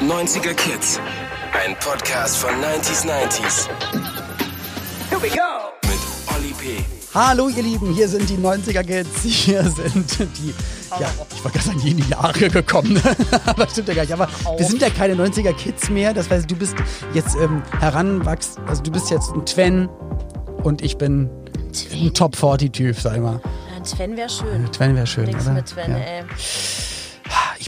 90er Kids. Ein Podcast von 90s 90s. Here we go. Mit Olli P. Hallo ihr Lieben, hier sind die 90er Kids, hier sind die, ja, ich wollte gerade sagen, die in die Jahre gekommen, aber stimmt ja gar nicht, aber wir sind ja keine 90er Kids mehr, das heißt, du bist jetzt ähm, heranwachst, also du bist jetzt ein Twen und ich bin ein Top 40 Typ, sag ich mal. Ein Twen wäre schön. Twen wäre schön, Nix oder? mit Twen, ja. ey.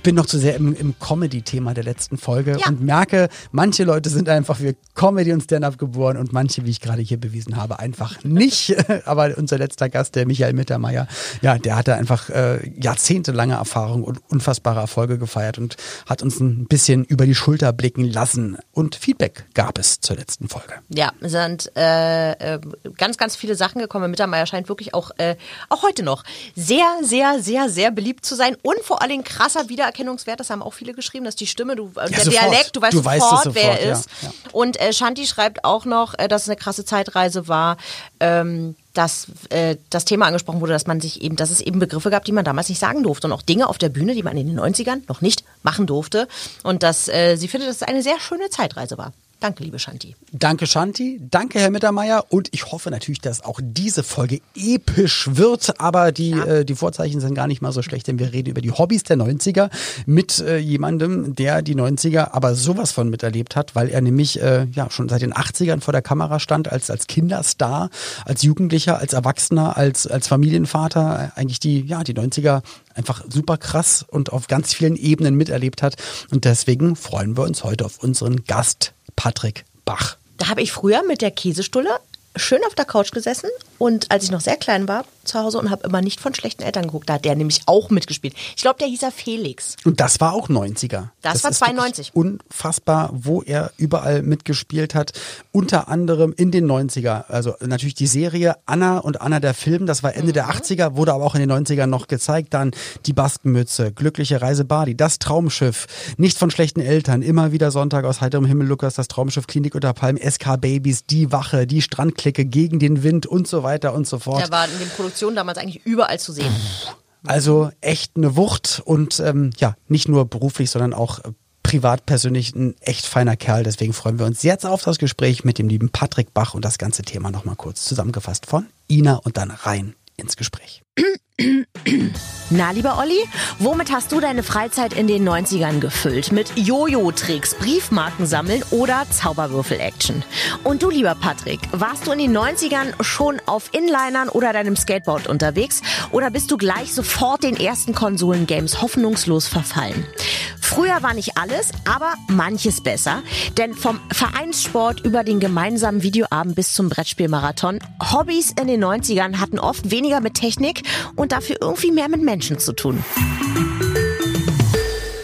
Ich bin noch zu sehr im, im Comedy-Thema der letzten Folge Ja. und merke, manche Leute sind einfach für Comedy und Stand-Up geboren und manche, wie ich gerade hier bewiesen habe, einfach nicht. Aber unser letzter Gast, der Michael Mittermeier, ja, der hatte einfach äh, jahrzehntelange Erfahrung und unfassbare Erfolge gefeiert und hat uns ein bisschen über die Schulter blicken lassen. Und Feedback gab es zur letzten Folge. Ja, es sind äh, äh, ganz, ganz viele Sachen gekommen. Mittermeier scheint wirklich auch, äh, auch heute noch sehr, sehr, sehr, sehr beliebt zu sein und vor allen Dingen krasser Wiedererkennungswert. Das haben auch viele geschrieben, dass die Stimme, du, äh, der sofort. Dialekt, du weißt Du weißt sofort, wer er ja, ist. ja. Und äh, Shanti schreibt auch noch, äh, dass es eine krasse Zeitreise war. Ähm, dass äh, das Thema angesprochen wurde, dass man sich eben, dass es eben Begriffe gab, die man damals nicht sagen durfte und auch Dinge auf der Bühne, die man in den 90ern noch nicht machen durfte. Und dass äh, sie findet, dass es eine sehr schöne Zeitreise war. Danke, liebe Shanti. Danke, Shanti. Danke, Herr Mittermeier. Und ich hoffe natürlich, dass auch diese Folge episch wird. Aber die, äh, die Vorzeichen sind gar nicht mal so schlecht, denn wir reden über die Hobbys der 90er mit äh, jemandem, der die 90er aber sowas von miterlebt hat, weil er nämlich äh, ja schon seit den 80ern vor der Kamera stand, als, als Kinderstar, als Jugendlicher, als Erwachsener, als, als Familienvater. Äh, Eigentlich die, ja, die 90er einfach super krass und auf ganz vielen Ebenen miterlebt hat. Und deswegen freuen wir uns heute auf unseren Gast, Patrick Bach. Da habe ich früher mit der Käsestulle schön auf der Couch gesessen und als ich noch sehr klein war zu Hause und habe immer nicht von schlechten Eltern geguckt, da hat der nämlich auch mitgespielt. Ich glaube, der hieß er Felix. Und das war auch 90er. Das war ist 92. wirklich Unfassbar, wo er überall mitgespielt hat. Unter anderem in den 90er. Also natürlich die Serie Anna und Anna der Film, das war Ende Mhm. der 80er, wurde aber auch in den 90ern noch gezeigt. Dann die Baskenmütze, Glückliche Reise Badi, das Traumschiff, nicht von schlechten Eltern, immer wieder Sonntag aus heiterem Himmel, Lukas, das Traumschiff, Klinik unter Palm, SK Babys, die Wache, die Strandklicke gegen den Wind und so weiter und so fort. Der war in den Produktionen damals eigentlich überall zu sehen. Also echt eine Wucht und ähm, ja, nicht nur beruflich, sondern auch äh, privat persönlich ein echt feiner Kerl. Deswegen freuen wir uns jetzt auf das Gespräch mit dem lieben Patrick Bach und das ganze Thema nochmal kurz zusammengefasst von Ina und dann rein ins Gespräch. Na, lieber Olli, womit hast du deine Freizeit in den 90ern gefüllt? Mit Jojo-Tricks, Briefmarken sammeln oder Zauberwürfel-Action? Und du, lieber Patrick, warst du in den 90ern schon auf Inlinern oder deinem Skateboard unterwegs? Oder bist du gleich sofort den ersten Konsolengames hoffnungslos verfallen? Früher war nicht alles, aber manches besser. Denn vom Vereinssport über den gemeinsamen Videoabend bis zum Brettspielmarathon, Hobbys in den 90ern hatten oft weniger mit Technik und dafür irgendwie mehr mit Menschen zu tun.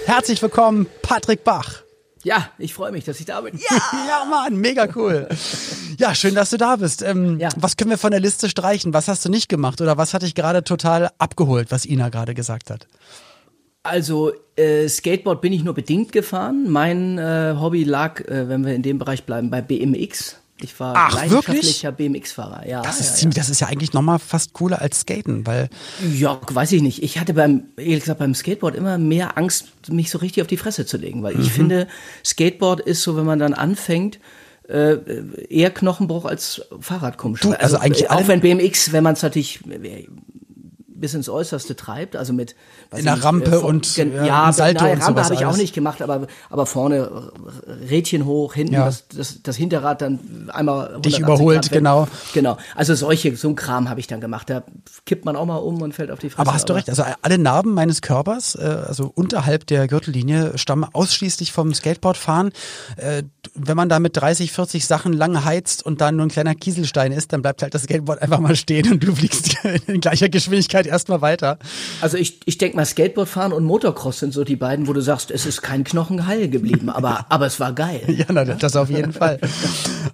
Herzlich willkommen, Patrick Bach. Ja, ich freue mich, dass ich da bin. Ja, Mann, mega cool. Ja, schön, dass du da bist. Ähm, Ja. Was können wir von der Liste streichen? Was hast du nicht gemacht oder was hat dich gerade total abgeholt, was Ina gerade gesagt hat? Also, äh, Skateboard bin ich nur bedingt gefahren. Mein äh, Hobby lag, äh, wenn wir in dem Bereich bleiben, bei BMX. Ich war Ach, leidenschaftlicher BMX-Fahrer. Ja, Das ja, ist ziemlich, das ist ja eigentlich nochmal fast cooler als Skaten, weil Ja, weiß ich nicht. Ich hatte beim, ehrlich gesagt, beim Skateboard immer mehr Angst, mich so richtig auf die Fresse zu legen, weil Mhm. ich finde, Skateboard ist so, wenn man dann anfängt, äh, eher Knochenbruch als Fahrradkumpel. Du, also eigentlich alle- auch wenn BMX, wenn man es natürlich äh, bis ins Äußerste treibt, also mit In der Rampe äh, vor- und, gen- ja, ja, Salto nein, und Rampe habe ich auch nicht gemacht, aber aber vorne Rädchen hoch, hinten Ja. das, das, das Hinterrad dann einmal 180 Dich überholt, Grad genau. Genau, also solche so ein Kram habe ich dann gemacht. Da kippt man auch mal um und fällt auf die Fresse. Aber hast du recht, also alle Narben meines Körpers, äh, also unterhalb der Gürtellinie, stammen ausschließlich vom Skateboardfahren. Äh, wenn man da mit 30, 40 Sachen lang heizt und dann nur ein kleiner Kieselstein ist, dann bleibt halt das Skateboard einfach mal stehen und du fliegst in gleicher Geschwindigkeit erstmal weiter. Also ich, ich denke mal, Skateboardfahren und Motocross sind so die beiden, wo du sagst, es ist kein Knochen heil geblieben, aber, aber es war geil. Ja, na, das auf jeden Fall.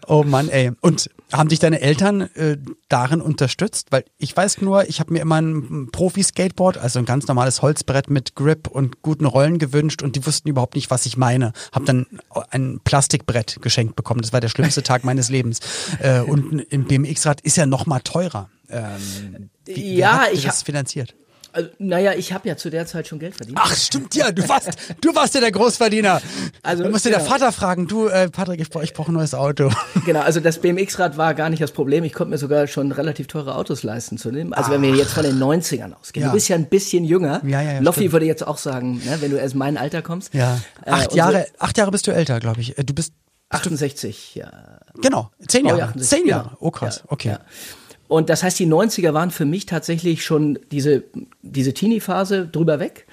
Oh Mann, ey. Und haben dich deine Eltern äh, darin unterstützt? Weil ich weiß nur, ich habe mir immer ein Profi-Skateboard, also ein ganz normales Holzbrett mit Grip und guten Rollen gewünscht und die wussten überhaupt nicht, was ich meine. Hab dann ein Plastikbrett geschenkt bekommen. Das war der schlimmste Tag meines Lebens. Äh, und ein BMX-Rad ist ja noch mal teurer. Ähm, wie, Ja, dir ich das hab- finanziert? Also, naja, ich habe ja zu der Zeit schon Geld verdient. Ach, stimmt ja, du warst, du warst ja der Großverdiener. Also, du musst dir der. Vater fragen, du, äh, Patrick, ich brauche ich brauch ein neues Auto. Genau, also das BMX-Rad war gar nicht das Problem. Ich konnte mir sogar schon relativ teure Autos leisten zu nehmen. Also wenn wir jetzt von den 90ern ausgehen. Ja. Du bist ja ein bisschen jünger. Ja, ja, ja, Loffi stimmt. würde jetzt auch sagen, ne, wenn du erst in mein Alter kommst. Ja. Äh, Acht unsere- Jahre, acht Jahre bist du älter, glaube ich. Äh, Du bist, 68, ja. genau, zehn Baujahr Jahre. 68, Zehn Jahre. genau. Oh krass, Ja, okay. Ja. Und das heißt, die 90er waren für mich tatsächlich schon diese, diese Teenie-Phase drüber weg.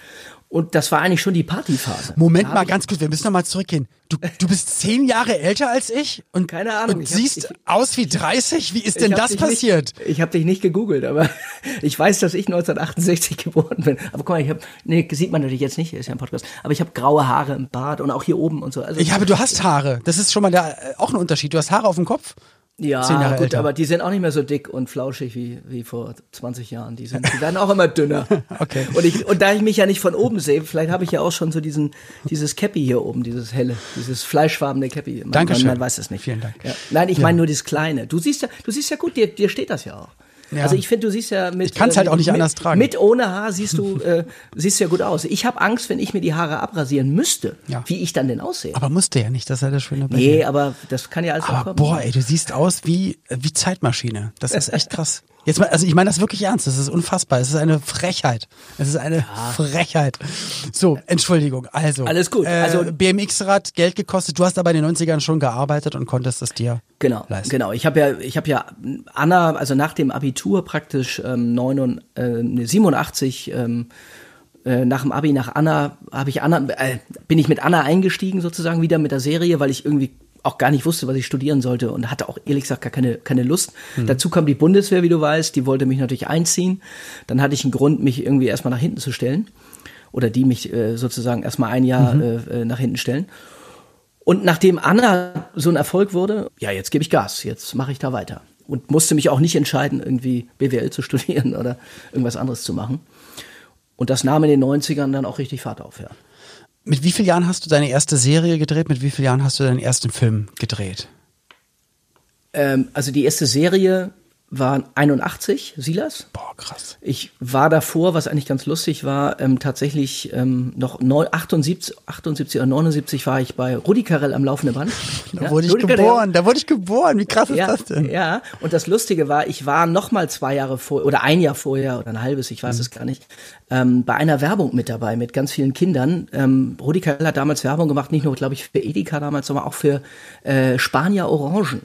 Und das war eigentlich schon die Partyphase. Moment mal ganz kurz, wir müssen noch mal zurückgehen. Du, du bist zehn Jahre älter als ich und, Keine Ahnung, und ich hab- siehst ich- aus wie 30? Wie ist denn das passiert? Nicht, ich habe dich nicht gegoogelt, aber ich weiß, dass ich 1968 geboren bin. Aber guck mal, ich habe, nee, sieht man natürlich jetzt nicht, ist ja ein Podcast. Aber ich habe graue Haare im Bart und auch hier oben und so. Also, Ich habe, du hast Haare. Das ist schon mal der, äh, auch ein Unterschied. Du hast Haare auf dem Kopf. Ja, gut, älter. aber die sind auch nicht mehr so dick und flauschig wie, wie vor 20 Jahren. Die, sind, die werden auch immer dünner. Okay. Und, ich, und da ich mich ja nicht von oben sehe, vielleicht habe ich ja auch schon so diesen, dieses Cappy hier oben, dieses helle, dieses fleischfarbene Cappy. Man, Dankeschön. Man, man weiß es nicht. Vielen Dank. Ja. Nein, ich meine nur das Kleine. Du siehst ja, du siehst ja gut, dir, dir steht das ja auch. Ja. Also ich finde, du siehst ja mit. Ich halt äh, auch nicht mit, anders tragen. Mit ohne Haar siehst du, äh, siehst ja gut aus. Ich habe Angst, wenn ich mir die Haare abrasieren müsste, Ja. wie ich dann denn aussehe. Aber musste ja nicht, das ist ja das Schöne bei nee, aber das kann ja alles Aber kommen. boah, ey, du siehst aus wie, äh, wie Zeitmaschine. Das ist echt krass. Jetzt mal, also ich meine das wirklich ernst. Das ist unfassbar. Es ist eine Frechheit. Es ist eine Frechheit. So, Entschuldigung. Also. Alles gut. Äh, Also- BMX-Rad, Geld gekostet. Du hast aber in den 90ern schon gearbeitet und konntest es dir Genau, leisten. genau. Ich habe ja, ich habe ja Anna, also nach dem Abitur praktisch ähm, 89, äh, nee, 87, ähm, äh, nach dem Abi nach Anna, habe ich Anna, äh, bin ich mit Anna eingestiegen sozusagen wieder mit der Serie, weil ich irgendwie auch gar nicht wusste, was ich studieren sollte und hatte auch ehrlich gesagt gar keine, keine Lust. Dazu kam die Bundeswehr, wie du weißt, die wollte mich natürlich einziehen. Dann hatte ich einen Grund, mich irgendwie erstmal nach hinten zu stellen. Oder die mich äh, sozusagen erstmal ein Jahr äh, äh, nach hinten stellen. Und nachdem Anna so ein Erfolg wurde, ja, jetzt gebe ich Gas, jetzt mache ich da weiter. Und musste mich auch nicht entscheiden, irgendwie BWL zu studieren oder irgendwas anderes zu machen. Und das nahm in den 90ern dann auch richtig Fahrt auf, ja. Mit wie vielen Jahren hast du deine erste Serie gedreht? Mit wie vielen Jahren hast du deinen ersten Film gedreht? Ähm, also die erste Serie war 81, Silas. Boah, krass. Ich war davor, was eigentlich ganz lustig war, ähm, tatsächlich ähm, noch neu, 78, 78 oder 79 war ich bei Rudi Carell am laufenden Band. Da Ja, wurde ich Rudi Carell. geboren. Da wurde ich geboren. Wie krass ist ja, das denn? Ja, und das Lustige war, ich war noch mal zwei Jahre vor oder ein Jahr vorher oder ein halbes, ich weiß Mhm. es gar nicht, ähm, bei einer Werbung mit dabei mit ganz vielen Kindern. Ähm, Rudi Carell hat damals Werbung gemacht, nicht nur, glaube ich, für Edeka damals, sondern auch für äh, Spanier Orangen.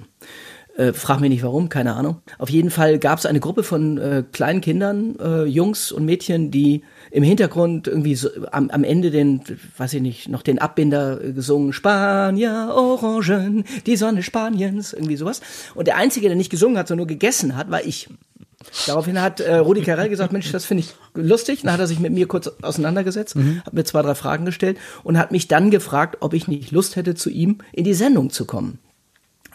Äh, frag mich nicht warum, keine Ahnung. Auf jeden Fall gab es eine Gruppe von äh, kleinen Kindern, äh, Jungs und Mädchen, die im Hintergrund irgendwie so, am, am Ende den, weiß ich nicht, noch den Abbinder äh, gesungen, Spanier, Orangen, die Sonne Spaniens, irgendwie sowas. Und der Einzige, der nicht gesungen hat, sondern nur gegessen hat, war ich. Daraufhin hat äh, Rudi Carell gesagt, Mensch, das finde ich lustig. Dann hat er sich mit mir kurz auseinandergesetzt, hat mir zwei, drei Fragen gestellt und hat mich dann gefragt, ob ich nicht Lust hätte, zu ihm in die Sendung zu kommen.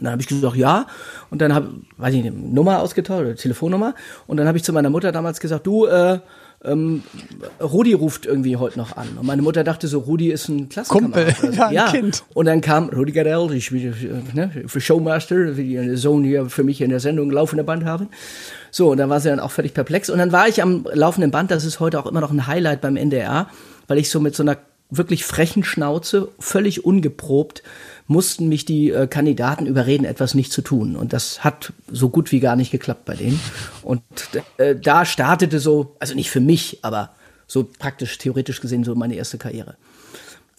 Und dann habe ich gesagt, ja. Und dann habe, weiß ich nicht, eine Nummer ausgetauscht oder Telefonnummer. Und dann habe ich zu meiner Mutter damals gesagt, du, äh, ähm, Rudi ruft irgendwie heute noch an. Und meine Mutter dachte so, Rudi ist ein Klassenkamerad. Kumpel, oder so. ja, ein Kind. Und dann kam Rudi Garell, ich bin äh, ne, für Showmaster, wie die Sohn hier für mich in der Sendung laufende Band habe. So, und dann war sie dann auch völlig perplex. Und dann war ich am laufenden Band, das ist heute auch immer noch ein Highlight beim NDR, weil ich so mit so einer wirklich frechen Schnauze, völlig ungeprobt, mussten mich die äh, Kandidaten überreden, etwas nicht zu tun. Und das hat so gut wie gar nicht geklappt bei denen. Und äh, da startete so, also nicht für mich, aber so praktisch, theoretisch gesehen, so meine erste Karriere.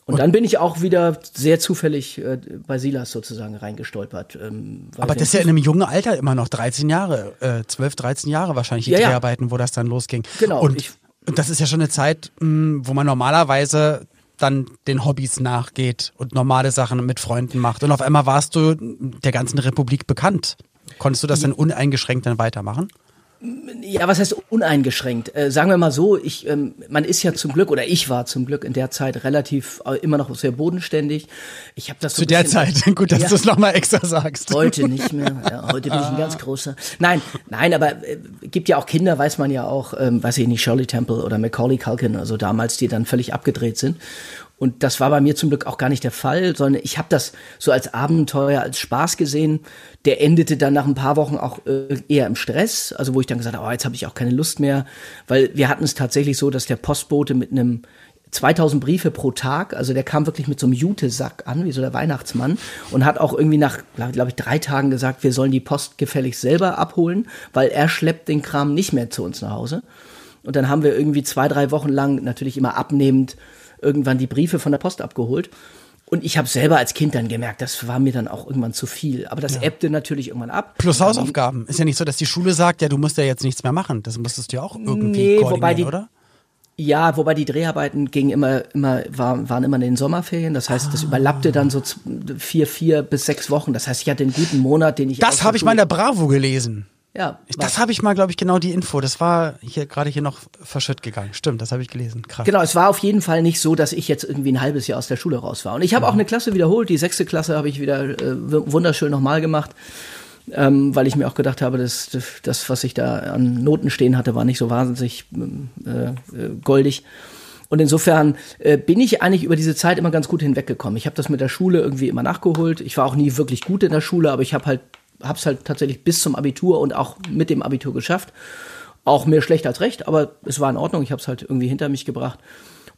Und, dann bin ich auch wieder sehr zufällig äh, bei Silas sozusagen reingestolpert. Ähm, Aber das ist ja in einem jungen Alter immer noch 13 Jahre, äh, 12, 13 Jahre wahrscheinlich die Ja, ja. Dreharbeiten, wo das dann losging. Genau, Und, ich- und das ist ja schon eine Zeit, mh, wo man normalerweise dann den Hobbys nachgeht und normale Sachen mit Freunden macht. Und auf einmal warst du der ganzen Republik bekannt. Konntest du das dann uneingeschränkt dann weitermachen? Ja, was heißt uneingeschränkt? Äh, sagen wir mal so, ich, ähm, man ist ja zum Glück oder ich war zum Glück in der Zeit relativ äh, immer noch sehr bodenständig. Ich habe das so Zu der Zeit. Gut, dass Ja. du es nochmal extra sagst. Heute nicht mehr. Ja, heute bin ich ein ganz großer. Nein, nein, aber äh, gibt ja auch Kinder, weiß man ja auch, ähm, weiß ich nicht, Shirley Temple oder Macaulay Culkin, also damals, die dann völlig abgedreht sind. Und das war bei mir zum Glück auch gar nicht der Fall, sondern ich habe das so als Abenteuer, als Spaß gesehen. Der endete dann nach ein paar Wochen auch äh, eher im Stress, also wo ich dann gesagt habe, oh, jetzt habe ich auch keine Lust mehr, weil wir hatten es tatsächlich so, dass der Postbote mit einem 2000 Briefe pro Tag, also der kam wirklich mit so einem Jutesack an, wie so der Weihnachtsmann, und hat auch irgendwie nach, glaube ich, drei Tagen gesagt, wir sollen die Post gefälligst selber abholen, weil er schleppt den Kram nicht mehr zu uns nach Hause. Und dann haben wir irgendwie zwei, drei Wochen lang natürlich immer abnehmend irgendwann die Briefe von der Post abgeholt. Und ich habe selber als Kind dann gemerkt, das war mir dann auch irgendwann zu viel. Aber das ja. ebbte natürlich irgendwann ab. Plus Hausaufgaben. Ist ja nicht so, dass die Schule sagt, ja, du musst ja jetzt nichts mehr machen. Das musstest du ja auch irgendwie nee, wobei die, oder? Ja, wobei die Dreharbeiten gingen immer, immer, war, waren immer in den Sommerferien. Das heißt, das ah. überlappte dann so vier, vier bis sechs Wochen. Das heißt, ich hatte einen guten Monat, den ich. Das habe ich mal in der Bravo gelesen. Ja. Das habe ich mal, glaube ich, genau die Info. Das war hier gerade hier noch verschütt gegangen. Stimmt, das habe ich gelesen. Krass. Genau, es war auf jeden Fall nicht so, dass ich jetzt irgendwie ein halbes Jahr aus der Schule raus war. Und ich habe mhm. auch eine Klasse wiederholt. Die sechste Klasse habe ich wieder äh, wunderschön nochmal gemacht. Ähm, weil ich mir auch gedacht habe, dass das, was ich da an Noten stehen hatte, war nicht so wahnsinnig äh, äh, goldig. Und insofern äh, bin ich eigentlich über diese Zeit immer ganz gut hinweggekommen. Ich habe das mit der Schule irgendwie immer nachgeholt. Ich war auch nie wirklich gut in der Schule, aber ich habe halt habe es halt tatsächlich bis zum Abitur und auch mit dem Abitur geschafft. Auch mehr schlecht als recht, aber es war in Ordnung. Ich habe es halt irgendwie hinter mich gebracht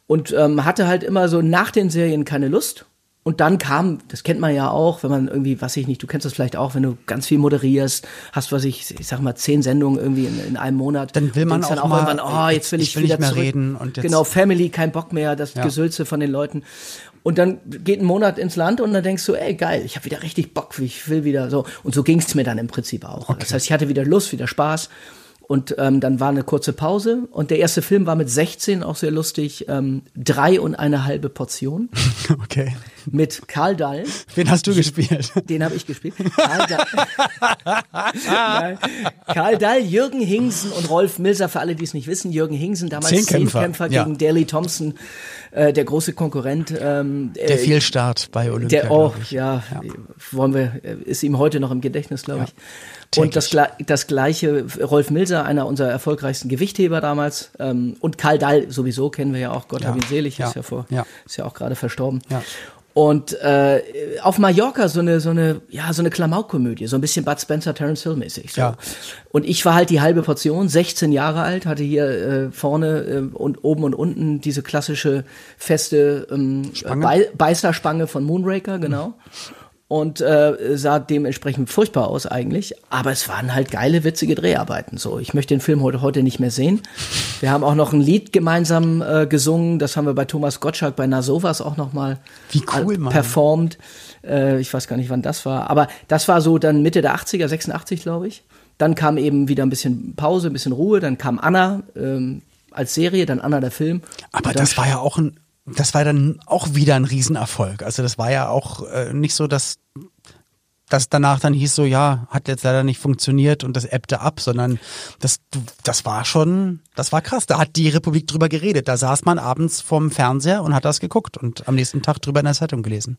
und ähm, hatte halt immer so nach den Serien keine Lust. Und dann kam, das kennt man ja auch, wenn man irgendwie, was ich nicht, du kennst das vielleicht auch, wenn du ganz viel moderierst, hast, was ich, ich sag mal, zehn Sendungen irgendwie in, in einem Monat. Dann will man auch, dann auch mal, irgendwann, oh, jetzt will ich, ich will wieder nicht mehr zurück. reden. Und jetzt genau, Family, kein Bock mehr, das ja. Gesülze von den Leuten. Und dann geht ein Monat ins Land und dann denkst du, ey, geil, ich habe wieder richtig Bock, ich will wieder so. Und so ging es mir dann im Prinzip auch. Okay. Das heißt, ich hatte wieder Lust, wieder Spaß. Und ähm, dann war eine kurze Pause und der erste Film war mit 16 auch sehr lustig. Ähm, drei und eine halbe Portion. Okay. Mit Karl Dall. Wen hast du gespielt? Den habe ich gespielt. Karl Dall. Karl Dall, Jürgen Hingsen und Rolf Milser, für alle, die es nicht wissen. Jürgen Hingsen, damals Zehnkämpfer, Zehnkämpfer ja. gegen Daley Thompson, äh, der große Konkurrent. Ähm, der äh, Fehlstart bei Olympia. Der, oh, ja, ja, wollen wir, äh, ist ihm heute noch im Gedächtnis, glaube ja. ich. Und das, das gleiche, Rolf Milser, einer unserer erfolgreichsten Gewichtheber damals, ähm, und Karl Dall sowieso kennen wir ja auch, Gott ja, hab ihn selig, ja, ist ja vor, ja. ist ja auch gerade verstorben. Ja. Und äh, auf Mallorca so eine so eine ja so eine Klamaukkomödie, so ein bisschen Bud Spencer, Terence Hill mäßig. So. Ja. Und ich war halt die halbe Portion, 16 Jahre alt, hatte hier äh, vorne äh, und oben und unten diese klassische feste ähm, Be Beißerspange von Moonraker, genau. Mhm und äh, sah dementsprechend furchtbar aus eigentlich. Aber es waren halt geile, witzige Dreharbeiten. So, ich möchte den Film heute, heute nicht mehr sehen. Wir haben auch noch ein Lied gemeinsam äh, gesungen. Das haben wir bei Thomas Gottschalk bei Nasovas auch noch mal Wie cool, Mann. performt. Äh, ich weiß gar nicht, wann das war. Aber das war so dann Mitte der 80er, 86 glaube ich. Dann kam eben wieder ein bisschen Pause, ein bisschen Ruhe. Dann kam Anna ähm, als Serie, dann Anna der Film. Aber das war ja auch ein das war dann auch wieder ein Riesenerfolg. Also das war ja auch äh, nicht so, dass das danach dann hieß so, ja, hat jetzt leider nicht funktioniert und das ebbte ab, sondern das, das war schon, das war krass. Da hat die Republik drüber geredet. Da saß man abends vorm Fernseher und hat das geguckt und am nächsten Tag drüber in der Zeitung gelesen.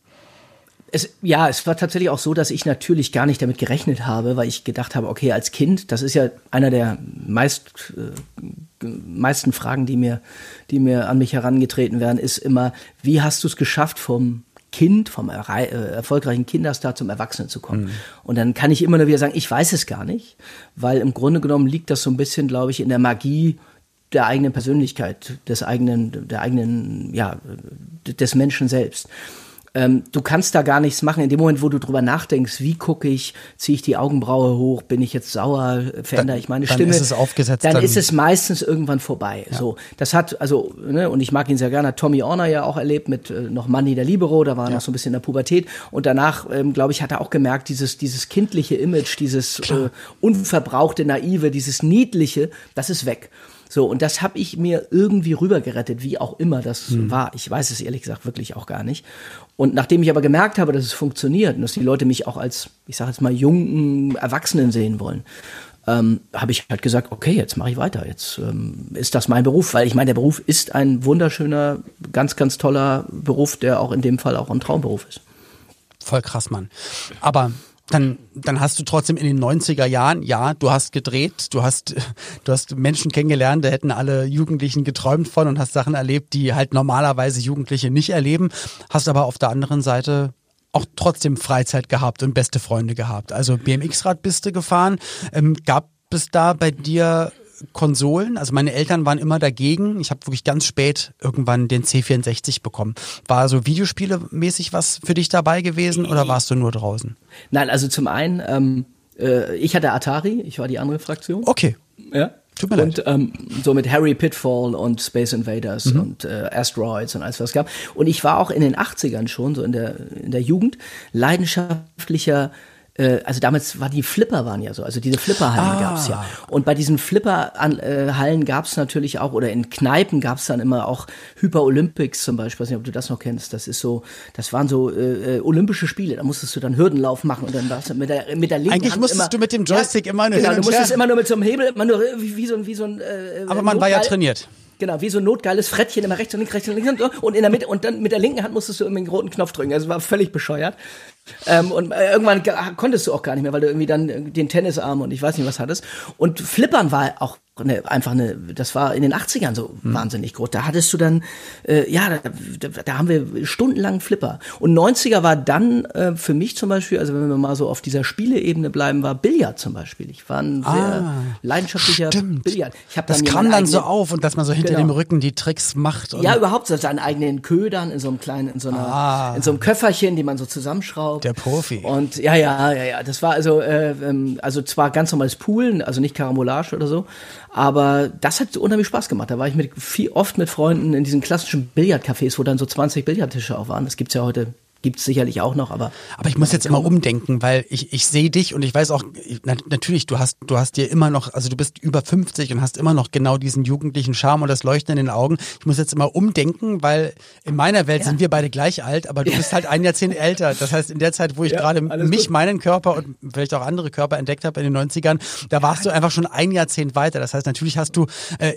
Es, ja, es war tatsächlich auch so, dass ich natürlich gar nicht damit gerechnet habe, weil ich gedacht habe, okay, als Kind, das ist ja einer der meist, äh, meisten Fragen, die mir, die mir an mich herangetreten werden, ist immer, wie hast du es geschafft, vom Kind, vom äh, erfolgreichen Kinderstar zum Erwachsenen zu kommen? Mhm. Und dann kann ich immer nur wieder sagen, ich weiß es gar nicht, weil im Grunde genommen liegt das so ein bisschen, glaube ich, in der Magie der eigenen Persönlichkeit, des eigenen, der eigenen, ja, des Menschen selbst ähm, du kannst da gar nichts machen. In dem Moment, wo du drüber nachdenkst, wie gucke ich, ziehe ich die Augenbraue hoch, bin ich jetzt sauer, verändere ich meine dann Stimme. Dann ist es aufgesetzt. Dann, dann, ist es meistens irgendwann vorbei. Ja. So, das hat, also, ne, und ich mag ihn sehr gerne, hat Tommy Orner ja auch erlebt mit äh, noch Manny der Libero, da war er ja. noch so ein bisschen in der Pubertät. Und danach, ähm, glaube ich, hat er auch gemerkt, dieses, dieses kindliche Image, dieses äh, unverbrauchte, naive, dieses niedliche, das ist weg. So, und das habe ich mir irgendwie rübergerettet, wie auch immer das hm. war. Ich weiß es ehrlich gesagt wirklich auch gar nicht. Und nachdem ich aber gemerkt habe, dass es funktioniert und dass die Leute mich auch als, ich sage jetzt mal, jungen Erwachsenen sehen wollen, ähm, habe ich halt gesagt, okay, jetzt mache ich weiter. Jetzt ähm, ist das mein Beruf, weil ich meine, der Beruf ist ein wunderschöner, ganz, ganz toller Beruf, der auch in dem Fall auch ein Traumberuf ist. Voll krass, Mann. Aber dann, dann hast du trotzdem in den 90er Jahren, ja, du hast gedreht, du hast, du hast Menschen kennengelernt, da hätten alle Jugendlichen geträumt von und hast Sachen erlebt, die halt normalerweise Jugendliche nicht erleben, hast aber auf der anderen Seite auch trotzdem Freizeit gehabt und beste Freunde gehabt. Also BMX-Rad bist du gefahren. Ähm, gab es da bei dir Konsolen. Also meine Eltern waren immer dagegen. Ich habe wirklich ganz spät irgendwann den C64 bekommen. War so Videospiele-mäßig was für dich dabei gewesen oder warst du nur draußen? Nein, also zum einen, ähm, äh, ich hatte Atari, ich war die andere Fraktion. Okay. Ja. Tut mir und leid. ähm, so mit Harry Pitfall und Space Invaders Mhm. und äh, Asteroids und alles was es gab. Und ich war auch in den 80ern schon, so in der, in der Jugend, leidenschaftlicher äh, also damals war die Flipper waren ja so, also diese Flipperhallen Ah. gab's ja. Und bei diesen Flipperhallen gab's natürlich auch, oder in Kneipen gab's dann immer auch Hyper Olympics zum Beispiel, weiß nicht, ob du das noch kennst. Das ist so, das waren so äh, äh, Olympische Spiele, da musstest du dann Hürdenlauf machen und dann warst du mit der, mit der linken Eigentlich Hand musstest immer, du mit dem Joystick immer nur genau, du musstest immer nur mit so einem Hebel, immer nur wie, wie so ein, wie so ein äh, Aber man war ja trainiert. Genau, wie so ein notgeiles Frettchen, immer rechts und links, rechts und links und, und in der Mitte und dann mit der linken Hand musstest du immer den roten Knopf drücken. Also war völlig bescheuert. Ähm, und äh, irgendwann ge- konntest du auch gar nicht mehr, weil du irgendwie dann äh, den Tennisarm und ich weiß nicht was hattest. Und Flippern war auch eine, einfach eine, das war in den 80ern so wahnsinnig groß. Da hattest du dann, äh, ja, da, da, haben wir stundenlang Flipper. Und 90er war dann äh, für mich zum Beispiel, also wenn wir mal so auf dieser Spieleebene bleiben, war Billard zum Beispiel. Ich war ein sehr leidenschaftlicher Stimmt. Billard. Ich hab Das mir kam dann so eigenen- auf und dass man so hinter Genau. dem Rücken die Tricks macht. Ja, überhaupt so seinen eigenen Ködern in so einem kleinen, in so einer, in so einem Köfferchen, die man so zusammenschraubt. Der Profi. Und ja, ja, ja, ja. Das war also, äh, ähm, also zwar ganz normales Poolen, also nicht Karambolage oder so, aber das hat unheimlich Spaß gemacht. Da war ich mit viel, oft mit Freunden in diesen klassischen Billardcafés, wo dann so 20 Billardtische auch waren. Das gibt's ja heute, gibt's sicherlich auch noch, aber Aber ich muss jetzt immer umdenken, weil ich, ich sehe dich und ich weiß auch, na, natürlich, du hast, du hast dir immer noch, also du bist über 50 und hast immer noch genau diesen jugendlichen Charme und das Leuchten in den Augen. Ich muss jetzt immer umdenken, weil in meiner Welt sind wir beide gleich alt, aber du bist halt ein Jahrzehnt älter. Das heißt, in der Zeit, wo ich Ja, gerade mich, gut. meinen Körper und vielleicht auch andere Körper entdeckt habe in den 90ern, da warst du einfach schon ein Jahrzehnt weiter. Das heißt, natürlich hast du, äh,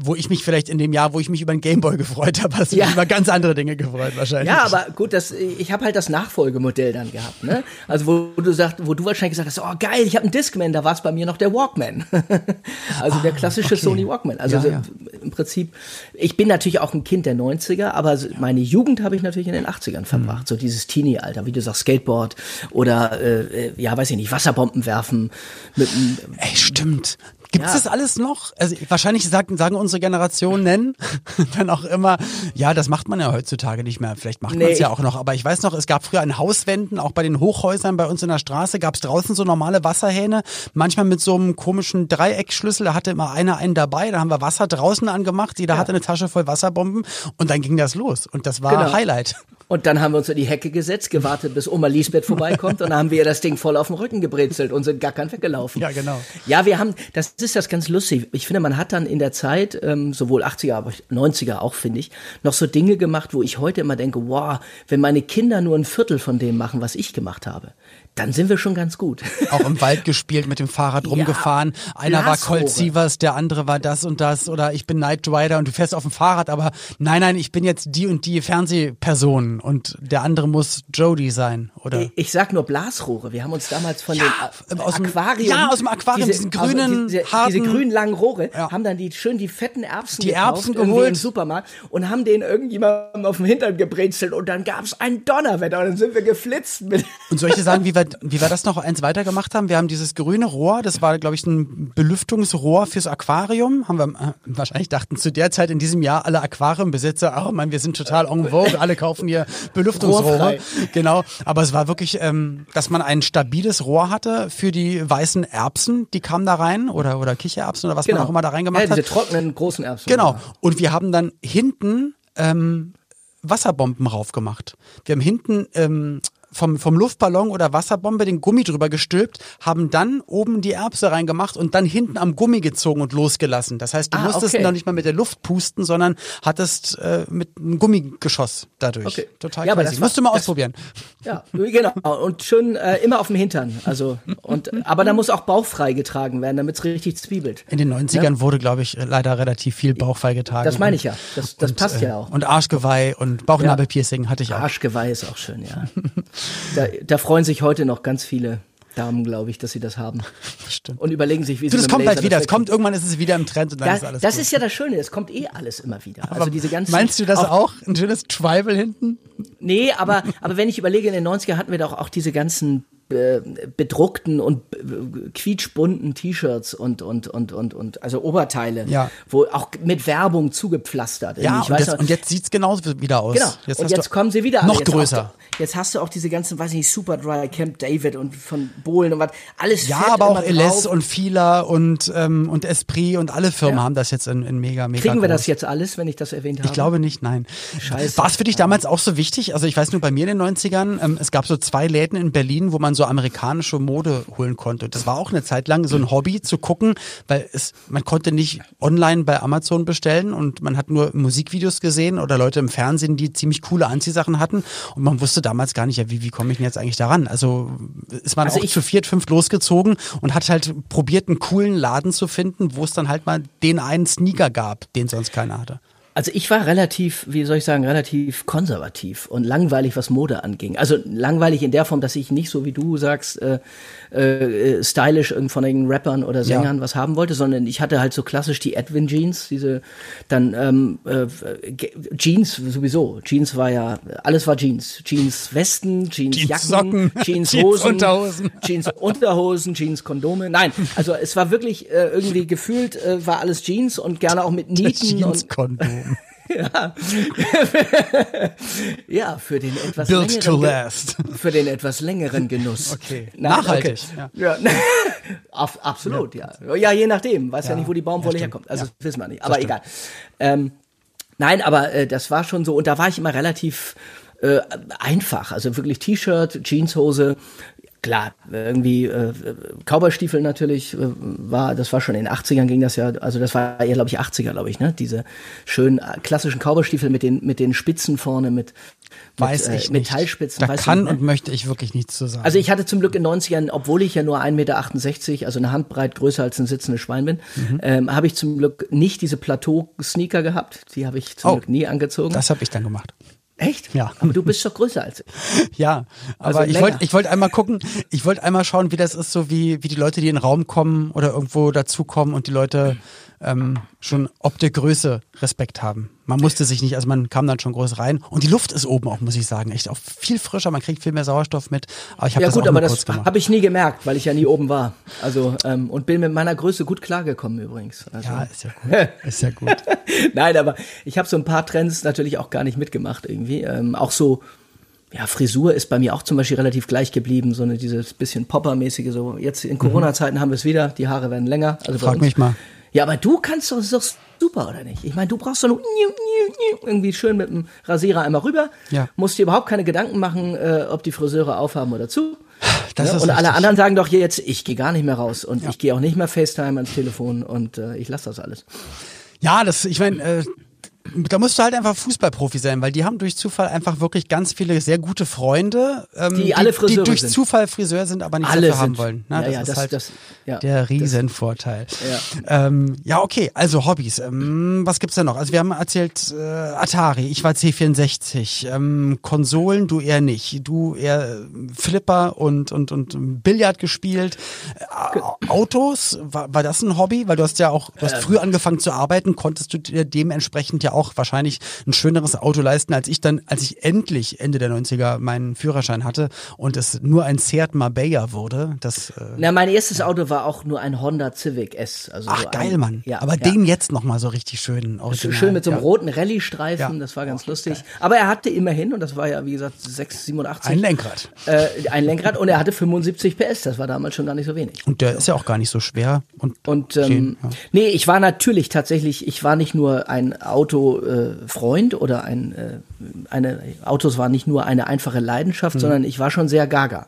wo ich mich vielleicht in dem Jahr, wo ich mich über den Gameboy gefreut habe, hast du Ja. dich über ganz andere Dinge gefreut wahrscheinlich. Ja, aber gut, das, ich habe halt das Nachfolgemodell dann gehabt, ne? Also wo du sagst, wo du wahrscheinlich gesagt hast, oh geil, ich habe einen Discman, da war es bei mir noch der Walkman. also der klassische Sony Walkman. Also Ja, so ja. im Prinzip, ich bin natürlich auch ein Kind der 90er, aber meine Jugend habe ich natürlich in den 80ern verbracht. So dieses Teenie-Alter, wie du sagst, Skateboard oder äh, äh, ja, weiß ich nicht, Wasserbomben werfen mit einem Ey, stimmt. Gibt es Ja. das alles noch? Also wahrscheinlich sagen, sagen unsere Generationen dann auch immer, ja, das macht man ja heutzutage nicht mehr. Vielleicht macht man es Nee. ja auch noch. Aber ich weiß noch, es gab früher an Hauswänden, auch bei den Hochhäusern bei uns in der Straße, gab es draußen so normale Wasserhähne, manchmal mit so einem komischen Dreieckschlüssel. Da hatte immer einer einen dabei. Da haben wir Wasser draußen angemacht. Jeder hatte eine Tasche voll Wasserbomben und dann ging das los. Und das war Genau. Highlight. Und dann haben wir uns in die Hecke gesetzt, gewartet, bis Oma Lisbeth vorbeikommt und dann haben wir ihr das Ding voll auf den Rücken gebrezelt und sind gackern weggelaufen. Ja, genau. Ja, wir haben, das ist das ganz lustig. Ich finde, man hat dann in der Zeit, ähm, sowohl 80er, aber 90er auch, finde ich, noch so Dinge gemacht, wo ich heute immer denke, wow, wenn meine Kinder nur ein Viertel von dem machen, was ich gemacht habe, dann sind wir schon ganz gut. Auch im Wald gespielt, mit dem Fahrrad rumgefahren. Einer war. Colt Sievers, der andere war das und das. Oder ich bin Knight Rider und du fährst auf dem Fahrrad, aber nein, nein, ich bin jetzt die und die Fernsehperson und der andere muss Jodie sein. Oder Ich, sag nur Blasrohre. Wir haben uns damals von Ja, dem aus dem- Aquarium. ja, aus dem Aquarium, diesen grünen, diese, harten- diese grünen langen Rohre, Ja. haben dann die schön die fetten Erbsen Die gekauft, Erbsen geholt. im Supermarkt und haben den irgendjemandem auf dem Hintern gebrezelt und dann gab's ein Donnerwetter und dann sind wir geflitzt mit. Und dir sagen, wie wir, wie wir das noch eins weitergemacht haben? Wir haben dieses grüne Rohr, das war, glaube ich, ein Belüftungsrohr fürs Aquarium. Haben wir, äh, wahrscheinlich dachten zu der Zeit in diesem Jahr alle Aquariumbesitzer, oh man, wir sind total en vogue, alle kaufen hier Belüftungsrohre. Genau. Aber es war wirklich, ähm, dass man ein stabiles Rohr hatte für die weißen Erbsen, die kamen da rein, oder, oder Kichererbsen oder was man auch immer da reingemacht Genau. ja, diese hat. trockenen großen Erbsen. Genau. Und wir haben dann hinten ähm, Wasserbomben raufgemacht. Wir haben hinten ähm, vom, vom Luftballon oder Wasserbombe den Gummi drüber gestülpt, haben dann oben die Erbse reingemacht und dann hinten am Gummi gezogen und losgelassen. Das heißt, du Ah, musstest okay. noch nicht mal mit der Luft pusten, sondern hattest äh, mit einem Gummigeschoss dadurch. Okay. Total Ja, aber crazy. das war- Musst du mal das- ausprobieren. Ja, genau. Und schön äh, immer auf dem Hintern. Also und aber da muss auch bauchfrei getragen werden, damit es richtig zwiebelt. In den 90ern wurde, glaube ich, leider relativ viel Bauchfall getragen. Das meine ich ja. Das, das Und, passt äh, ja auch. Und Arschgeweih und Bauchnabelpiercing hatte ich auch. Arschgeweih ist auch schön, ja. Da, da freuen sich heute noch ganz viele Damen, glaube ich, dass sie das haben. Bestimmt. Und überlegen sich, wie Du, sie das kommt Laser bald wieder. das Es kommt irgendwann ist es wieder im Trend und dann das, ist alles das gut. ist ja das Schöne, es kommt eh alles immer wieder. Also Aber diese ganzen, Meinst du das auch? Ein schönes Tribal hinten? Nee, aber, aber wenn ich überlege, in den 90er hatten wir doch auch diese ganzen bedruckten und äh, quietschbunten T-Shirts und, und, und, und, und, also Oberteile, Ja. wo auch mit Werbung zugepflastert. Ja, und, jetzt, und jetzt sieht's genauso wieder aus. Genau. Jetzt und jetzt kommen sie wieder. Noch jetzt größer. Auch, jetzt hast du auch diese ganzen, weiß ich nicht, Superdry, Camp David und von Bohlen und was. Alles Ja, aber auch LS und Fila und, ähm, und Esprit und alle Firmen Ja. haben das jetzt in, in mega, mega Kriegen wir groß. das jetzt alles, wenn ich das erwähnt habe? Ich glaube nicht, nein. Scheiße. War es für dich damals auch so wichtig? Also ich weiß nur, bei mir in den 90ern, ähm, es gab so zwei Läden in Berlin, wo man so amerikanische Mode holen konnte. Das war auch eine Zeit lang so ein Hobby zu gucken, weil es, man konnte nicht online bei Amazon bestellen und man hat nur Musikvideos gesehen oder Leute im Fernsehen, die ziemlich coole Anziehsachen hatten. Und man wusste damals gar nicht, ja, wie, wie komme ich denn jetzt eigentlich daran? Also ist man Also auch zu viert, fünf losgezogen und hat halt probiert, einen coolen Laden zu finden, wo es dann halt mal den einen Sneaker gab, den sonst keiner hatte. Also ich war relativ, wie soll ich sagen, relativ konservativ und langweilig, was Mode anging. Also langweilig in der Form, dass ich nicht so wie du sagst, äh, äh, stylisch irgend von den Rappern oder Sängern was haben wollte, sondern ich hatte halt so klassisch die Edwin Jeans, diese dann ähm, äh, Jeans sowieso. Jeans war ja alles war Jeans, Jeans Westen, Jeans, Jeans Jacken, Socken, Jeans Jeans Hosen, Unterhosen. Jeans Unterhosen, Jeans Kondome. Nein, also es war wirklich äh, irgendwie gefühlt äh, war alles Jeans und gerne auch mit Nieten und Ja. ja, für den etwas Built to längeren Ge- last. für den etwas längeren Genuss. Okay. Nein, Nachhaltig, Okay. Ja. Ab, absolut, ja. ja. je nachdem. Weiß ja, nicht, wo die Baumwolle herkommt. Also Ja. wissen wir nicht. Aber egal. Ähm, nein, aber äh, das war schon so. Und da war ich immer relativ äh, einfach. Also wirklich T-Shirt, Jeanshose. Klar, irgendwie äh, Cowboystiefel natürlich äh, war, das war schon in den 80ern ging das ja, also das war eher, glaube ich, 80er, glaube ich, ne? Diese schönen äh, klassischen Cowboystiefel mit den mit den Spitzen vorne mit, Weiß mit, ich äh, nicht. Metallspitzen. Da weißt kann du, ne? und möchte ich wirklich nichts zu sagen. Also ich hatte zum Glück in den 90ern, obwohl ich ja nur 1,68 Meter, also eine Handbreit größer als ein sitzendes Schwein bin, Mhm. ähm, habe ich zum Glück nicht diese Plateau-Sneaker gehabt. Die habe ich zum Oh, Glück nie angezogen. das habe ich dann gemacht. Echt? Ja. Aber du bist doch größer als ich. Ja, aber Also ich wollte ich wollte einmal gucken, ich wollte einmal schauen, wie das ist, so wie, wie die Leute, die in den Raum kommen oder irgendwo dazukommen und die Leute ähm, schon ob der Größe Respekt haben. Man musste sich nicht, also man kam dann schon groß rein und die Luft ist oben auch, muss ich sagen, echt auch viel frischer, man kriegt viel mehr Sauerstoff mit. Aber ich habe Ja das gut, auch aber das habe ich nie gemerkt, weil ich ja nie oben war. Also ähm, und bin mit meiner Größe gut klargekommen übrigens. Also, ja, ist ja gut. Ist ja gut. Nein, aber ich habe so ein paar Trends natürlich auch gar nicht mitgemacht irgendwie. Ähm, auch so, ja, Frisur ist bei mir auch zum Beispiel relativ gleich geblieben, so eine dieses bisschen Poppermäßige. So jetzt in Corona-Zeiten haben wir es wieder, die Haare werden länger. Also Mhm. Frag mich mal. Ja, aber du kannst doch, doch super, oder nicht? Ich meine, du brauchst doch nur irgendwie schön mit dem Rasierer einmal rüber. Ja. Musst dir überhaupt keine Gedanken machen, äh, ob die Friseure aufhaben oder zu. Das Ja, ist und alle richtig. anderen sagen doch hier jetzt, ich gehe gar nicht mehr raus und ich gehe auch nicht mehr FaceTime ans Telefon und äh, ich lasse das alles. Ja, das, ich meine, äh, da musst du halt einfach Fußballprofi sein, weil die haben durch Zufall einfach wirklich ganz viele sehr gute Freunde, ähm, Die alle die Friseure durch sind. Zufall Friseur sind, aber nichts Alle dafür haben wollen. Ne? Ja, das ja, ist das- halt das- ja, der Riesenvorteil. Ja. Ähm, ja, okay, also Hobbys. Ähm, was gibt's da noch? Also wir haben erzählt äh, Atari, ich war C64, ähm, Konsolen, du eher nicht. Du eher Flipper und, und, und Billard gespielt. Äh, Autos, war, war das ein Hobby? Weil du hast ja auch, du hast Ähm. früh angefangen zu arbeiten, konntest du dir dementsprechend ja auch wahrscheinlich ein schöneres Auto leisten, als ich dann, als ich endlich Ende der 90er meinen Führerschein hatte und es nur ein Seat Marbella wurde. Das, äh, Na, mein erstes Auto war auch nur ein Honda Civic S. Also ach so geil, ein, Mann. Ja, Aber ja. den jetzt nochmal so richtig schön original. Schön mit so einem ja. roten Rallye-Streifen, das war ganz lustig. Aber er hatte immerhin, und das war ja wie gesagt 6, 87, Ein Lenkrad. äh, ein Lenkrad und er hatte 75 PS, das war damals schon gar nicht so wenig. Und der ist ja auch gar nicht so schwer. Und, Und ähm, Schön, ja. nee, ich war natürlich tatsächlich, ich war nicht nur ein Autofreund äh, Freund oder ein äh, eine Autos war nicht nur eine einfache Leidenschaft, Mhm. sondern ich war schon sehr gaga.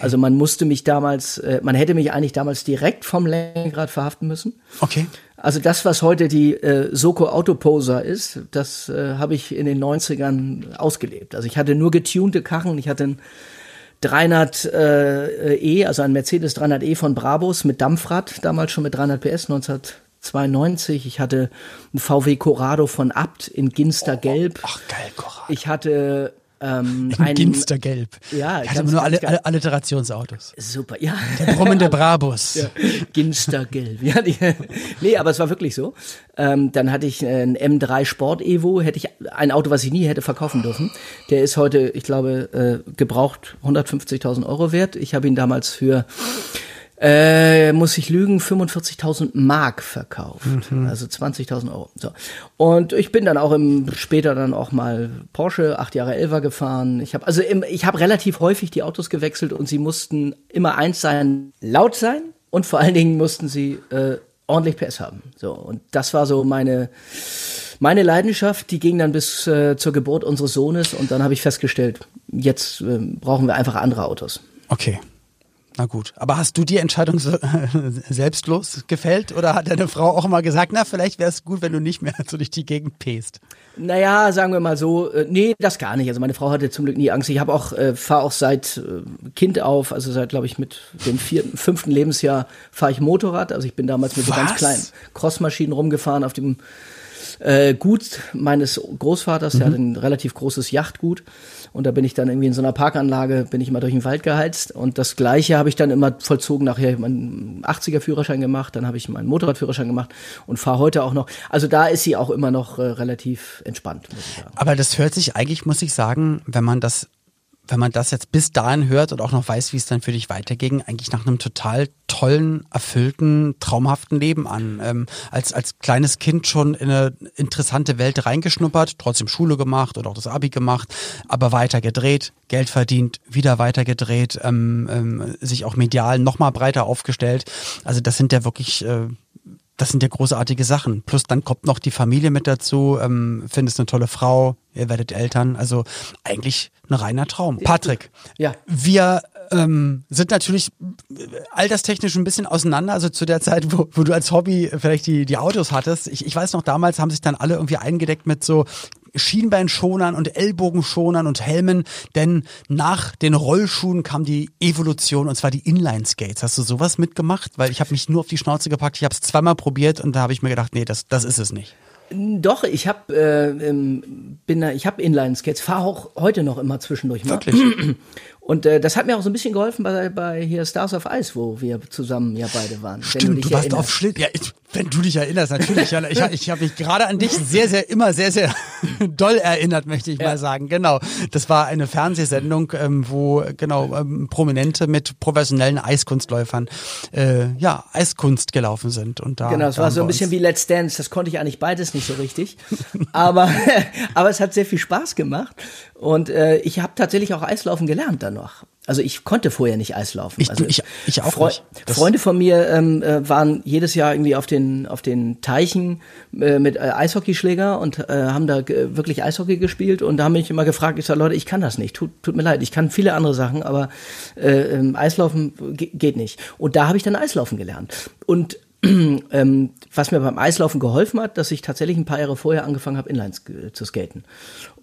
Also man musste mich damals, äh, man hätte mich eigentlich damals direkt vom Lenkrad verhaften müssen. okay. Also das, was heute die äh, Soko Autoposer ist, das äh, habe ich in den 90ern ausgelebt. Also ich hatte nur getunte Karren, ich hatte einen 300 äh, E, also ein Mercedes 300 E von Brabus mit Dampfrad, damals schon mit 300 PS, 1992. Ich hatte einen VW Corrado von Abt in Ginster Gelb. Ach geil, Cora. Ich hatte Ähm, Ein Ginstergelb. Ja, ich hatte ganz, nur ganz alle, geil. alle Alliterationsautos. Super, ja. Der brummende Brabus. Ja, Ginstergelb. Ja, die, nee, aber es war wirklich so. Ähm, dann hatte ich ein M3 Sport Evo, hätte ich ein Auto, was ich nie hätte verkaufen dürfen. Der ist heute, ich glaube, äh, gebraucht 150.000 Euro wert. Ich habe ihn damals für äh, muss ich lügen, 45.000 Mark verkauft. Also 20.000 Euro. So. Und ich bin dann auch im, später dann auch mal Porsche, acht Jahre Elva gefahren. Ich habe also im, ich habe relativ häufig die Autos gewechselt und sie mussten immer eins sein, laut sein und vor allen Dingen mussten sie äh, ordentlich PS haben. So. Und das war so meine, meine Leidenschaft, die ging dann bis äh, zur Geburt unseres Sohnes und dann habe ich festgestellt, jetzt äh, brauchen wir einfach andere Autos. Okay. Na gut. Aber hast du die Entscheidung so, selbstlos gefällt oder hat deine Frau auch mal gesagt, na, vielleicht wäre es gut, wenn du nicht mehr so durch die Gegend pest? Naja, sagen wir mal so, äh, nee, das gar nicht. Also meine Frau hatte zum Glück nie Angst. Ich habe auch, äh, fahre auch seit äh, Kind auf, also seit, glaube ich, mit dem vierten, fünften Lebensjahr fahre ich Motorrad. Also ich bin damals mit so ganz kleinen Crossmaschinen rumgefahren auf dem äh, Gut meines Großvaters, der hat ein relativ großes Yachtgut. Und da bin ich dann irgendwie in so einer Parkanlage, bin ich immer durch den Wald geheizt. Und das Gleiche habe ich dann immer vollzogen. Nachher habe ich meinen 80er-Führerschein gemacht, dann habe ich meinen Motorradführerschein gemacht und fahre heute auch noch. Also da ist sie auch immer noch äh, relativ entspannt, muss ich sagen. Aber das hört sich eigentlich, muss ich sagen, wenn man das, wenn man das jetzt bis dahin hört und auch noch weiß, wie es dann für dich weiterging, eigentlich nach einem total tollen, erfüllten, traumhaften Leben an. Ähm, als, als kleines Kind schon in eine interessante Welt reingeschnuppert, trotzdem Schule gemacht oder auch das Abi gemacht, aber weiter gedreht, Geld verdient, wieder weiter gedreht, ähm, ähm, sich auch medial nochmal breiter aufgestellt. Also das sind ja wirklich äh, das sind ja großartige Sachen. Plus dann kommt noch die Familie mit dazu, ähm, findest eine tolle Frau, ihr werdet Eltern. Also eigentlich ein reiner Traum. Patrick, Ja. wir ähm, sind natürlich äh, alterstechnisch ein bisschen auseinander. Also zu der Zeit, wo, wo du als Hobby vielleicht die, die Autos hattest. Ich, ich weiß noch, damals haben sich dann alle irgendwie eingedeckt mit so Schienbeinschonern und Ellbogenschonern und Helmen, denn nach den Rollschuhen kam die Evolution und zwar die Inline-Skates. Hast du sowas mitgemacht? Weil ich habe mich nur auf die Schnauze gepackt, ich habe es zweimal probiert und da habe ich mir gedacht, nee, das, das ist es nicht. Doch, ich habe äh, ähm, bin da, ich habe Inline-Skates, fahre auch heute noch immer zwischendurch mal. Wirklich? Und äh, das hat mir auch so ein bisschen geholfen bei, bei hier Stars of Ice, wo wir zusammen ja beide waren. Stimmt, dich du, warst erinnerst. auf Schlitt. Ja, ich, wenn du dich erinnerst, natürlich. Ja, ich ich habe mich gerade an dich sehr, sehr, immer sehr, sehr doll erinnert, möchte ich mal sagen. Genau. Das war eine Fernsehsendung, ähm, wo genau ähm, Prominente mit professionellen Eiskunstläufern äh, ja Eiskunst gelaufen sind. Und da, Genau, es war so ein bisschen wie Let's Dance. Das konnte ich eigentlich beides nicht so richtig. aber, aber es hat sehr viel Spaß gemacht. Und äh, ich habe tatsächlich auch Eislaufen gelernt dann noch. Also ich konnte vorher nicht Eislaufen. Ich- also ich- ich auch Freu nicht. Das- Freunde von mir ähm, äh, waren jedes Jahr irgendwie auf den auf den Teichen äh, mit äh, Eishockeyschläger und äh, haben da äh, wirklich Eishockey gespielt und da haben mich immer gefragt, ich sage Leute, ich kann das nicht, tut, tut mir leid, ich kann viele andere Sachen, aber äh, ähm, Eislaufen ge geht nicht. Und da habe ich dann Eislaufen gelernt und ähm, was mir beim Eislaufen geholfen hat, dass ich tatsächlich ein paar Jahre vorher angefangen habe, Inlines äh, zu skaten.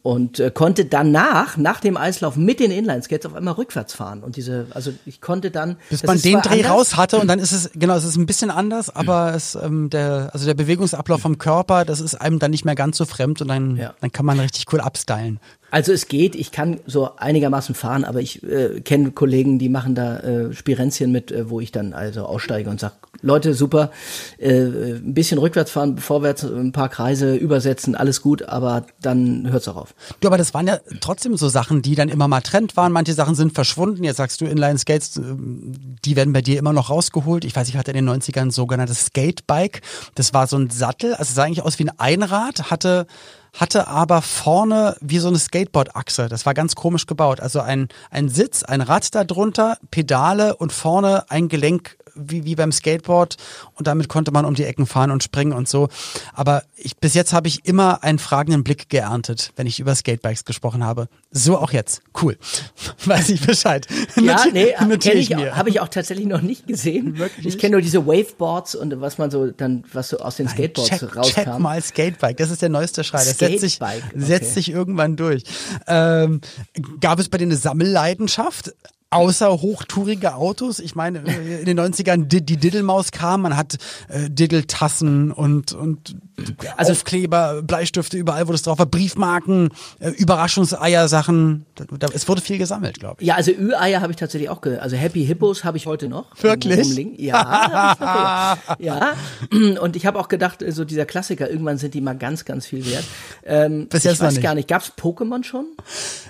Und äh, konnte danach, nach dem Eislaufen mit den Inline-Skates auf einmal rückwärts fahren. Und diese, also ich konnte dann. bis man den Dreh anders, raus hatte und dann ist es genau, es ist ein bisschen anders, aber es ähm, der also der Bewegungsablauf vom Körper, das ist einem dann nicht mehr ganz so fremd und dann Ja. dann kann man richtig cool abstylen. Also es geht, ich kann so einigermaßen fahren, aber ich äh, kenne Kollegen, die machen da äh, Spirenzchen mit, äh, wo ich dann also aussteige und sag, Leute, super, äh, ein bisschen rückwärts fahren, vorwärts ein paar Kreise übersetzen, alles gut, aber dann hört's auch auf. Du, aber das waren ja trotzdem so Sachen, die dann immer mal Trend waren. Manche Sachen sind verschwunden. Jetzt sagst du Inline Skates, ähm, die werden bei dir immer noch rausgeholt. Ich weiß, ich hatte in den 90ern ein sogenanntes Skatebike. Das war so ein Sattel, also sah eigentlich aus wie ein Einrad, hatte hatte aber vorne wie so eine Skateboard-Achse. Das war ganz komisch gebaut. Also ein, ein Sitz, ein Rad da drunter, Pedale und vorne ein Gelenk wie, wie beim Skateboard und damit konnte man um die Ecken fahren und springen und so. Aber ich, bis jetzt habe ich immer einen fragenden Blick geerntet, wenn ich über Skatebikes gesprochen habe. So auch jetzt. Cool. Weiß ich Bescheid. Ja, nee, notiere kenne ich, habe ich auch tatsächlich noch nicht gesehen. Wirklich Ich kenne nur diese Waveboards und was man so dann, was so aus den Skateboards check, rauskam. check mal Skatebike, das ist der neueste Schrei. Das setzt sich, okay. setzt sich irgendwann durch. Ähm, gab es bei dir eine Sammelleidenschaft? Außer hochtourige Autos. Ich meine, äh, in den 90ern die, die Diddlemaus kam, man hat äh, Diddletassen und, und also, Aufkleber, Bleistifte, überall wo das drauf war, Briefmarken, äh, Überraschungseiersachen. Da, da, es wurde viel gesammelt, glaube ich. Ja, also Ü-Eier habe ich tatsächlich auch, ge also Happy Hippos habe ich heute noch. Wirklich? Ja, ja. Und ich habe auch gedacht, so dieser Klassiker, irgendwann sind die mal ganz, ganz viel wert. Ähm, Bis ich jetzt weiß noch gar nicht, gab's Pokémon schon?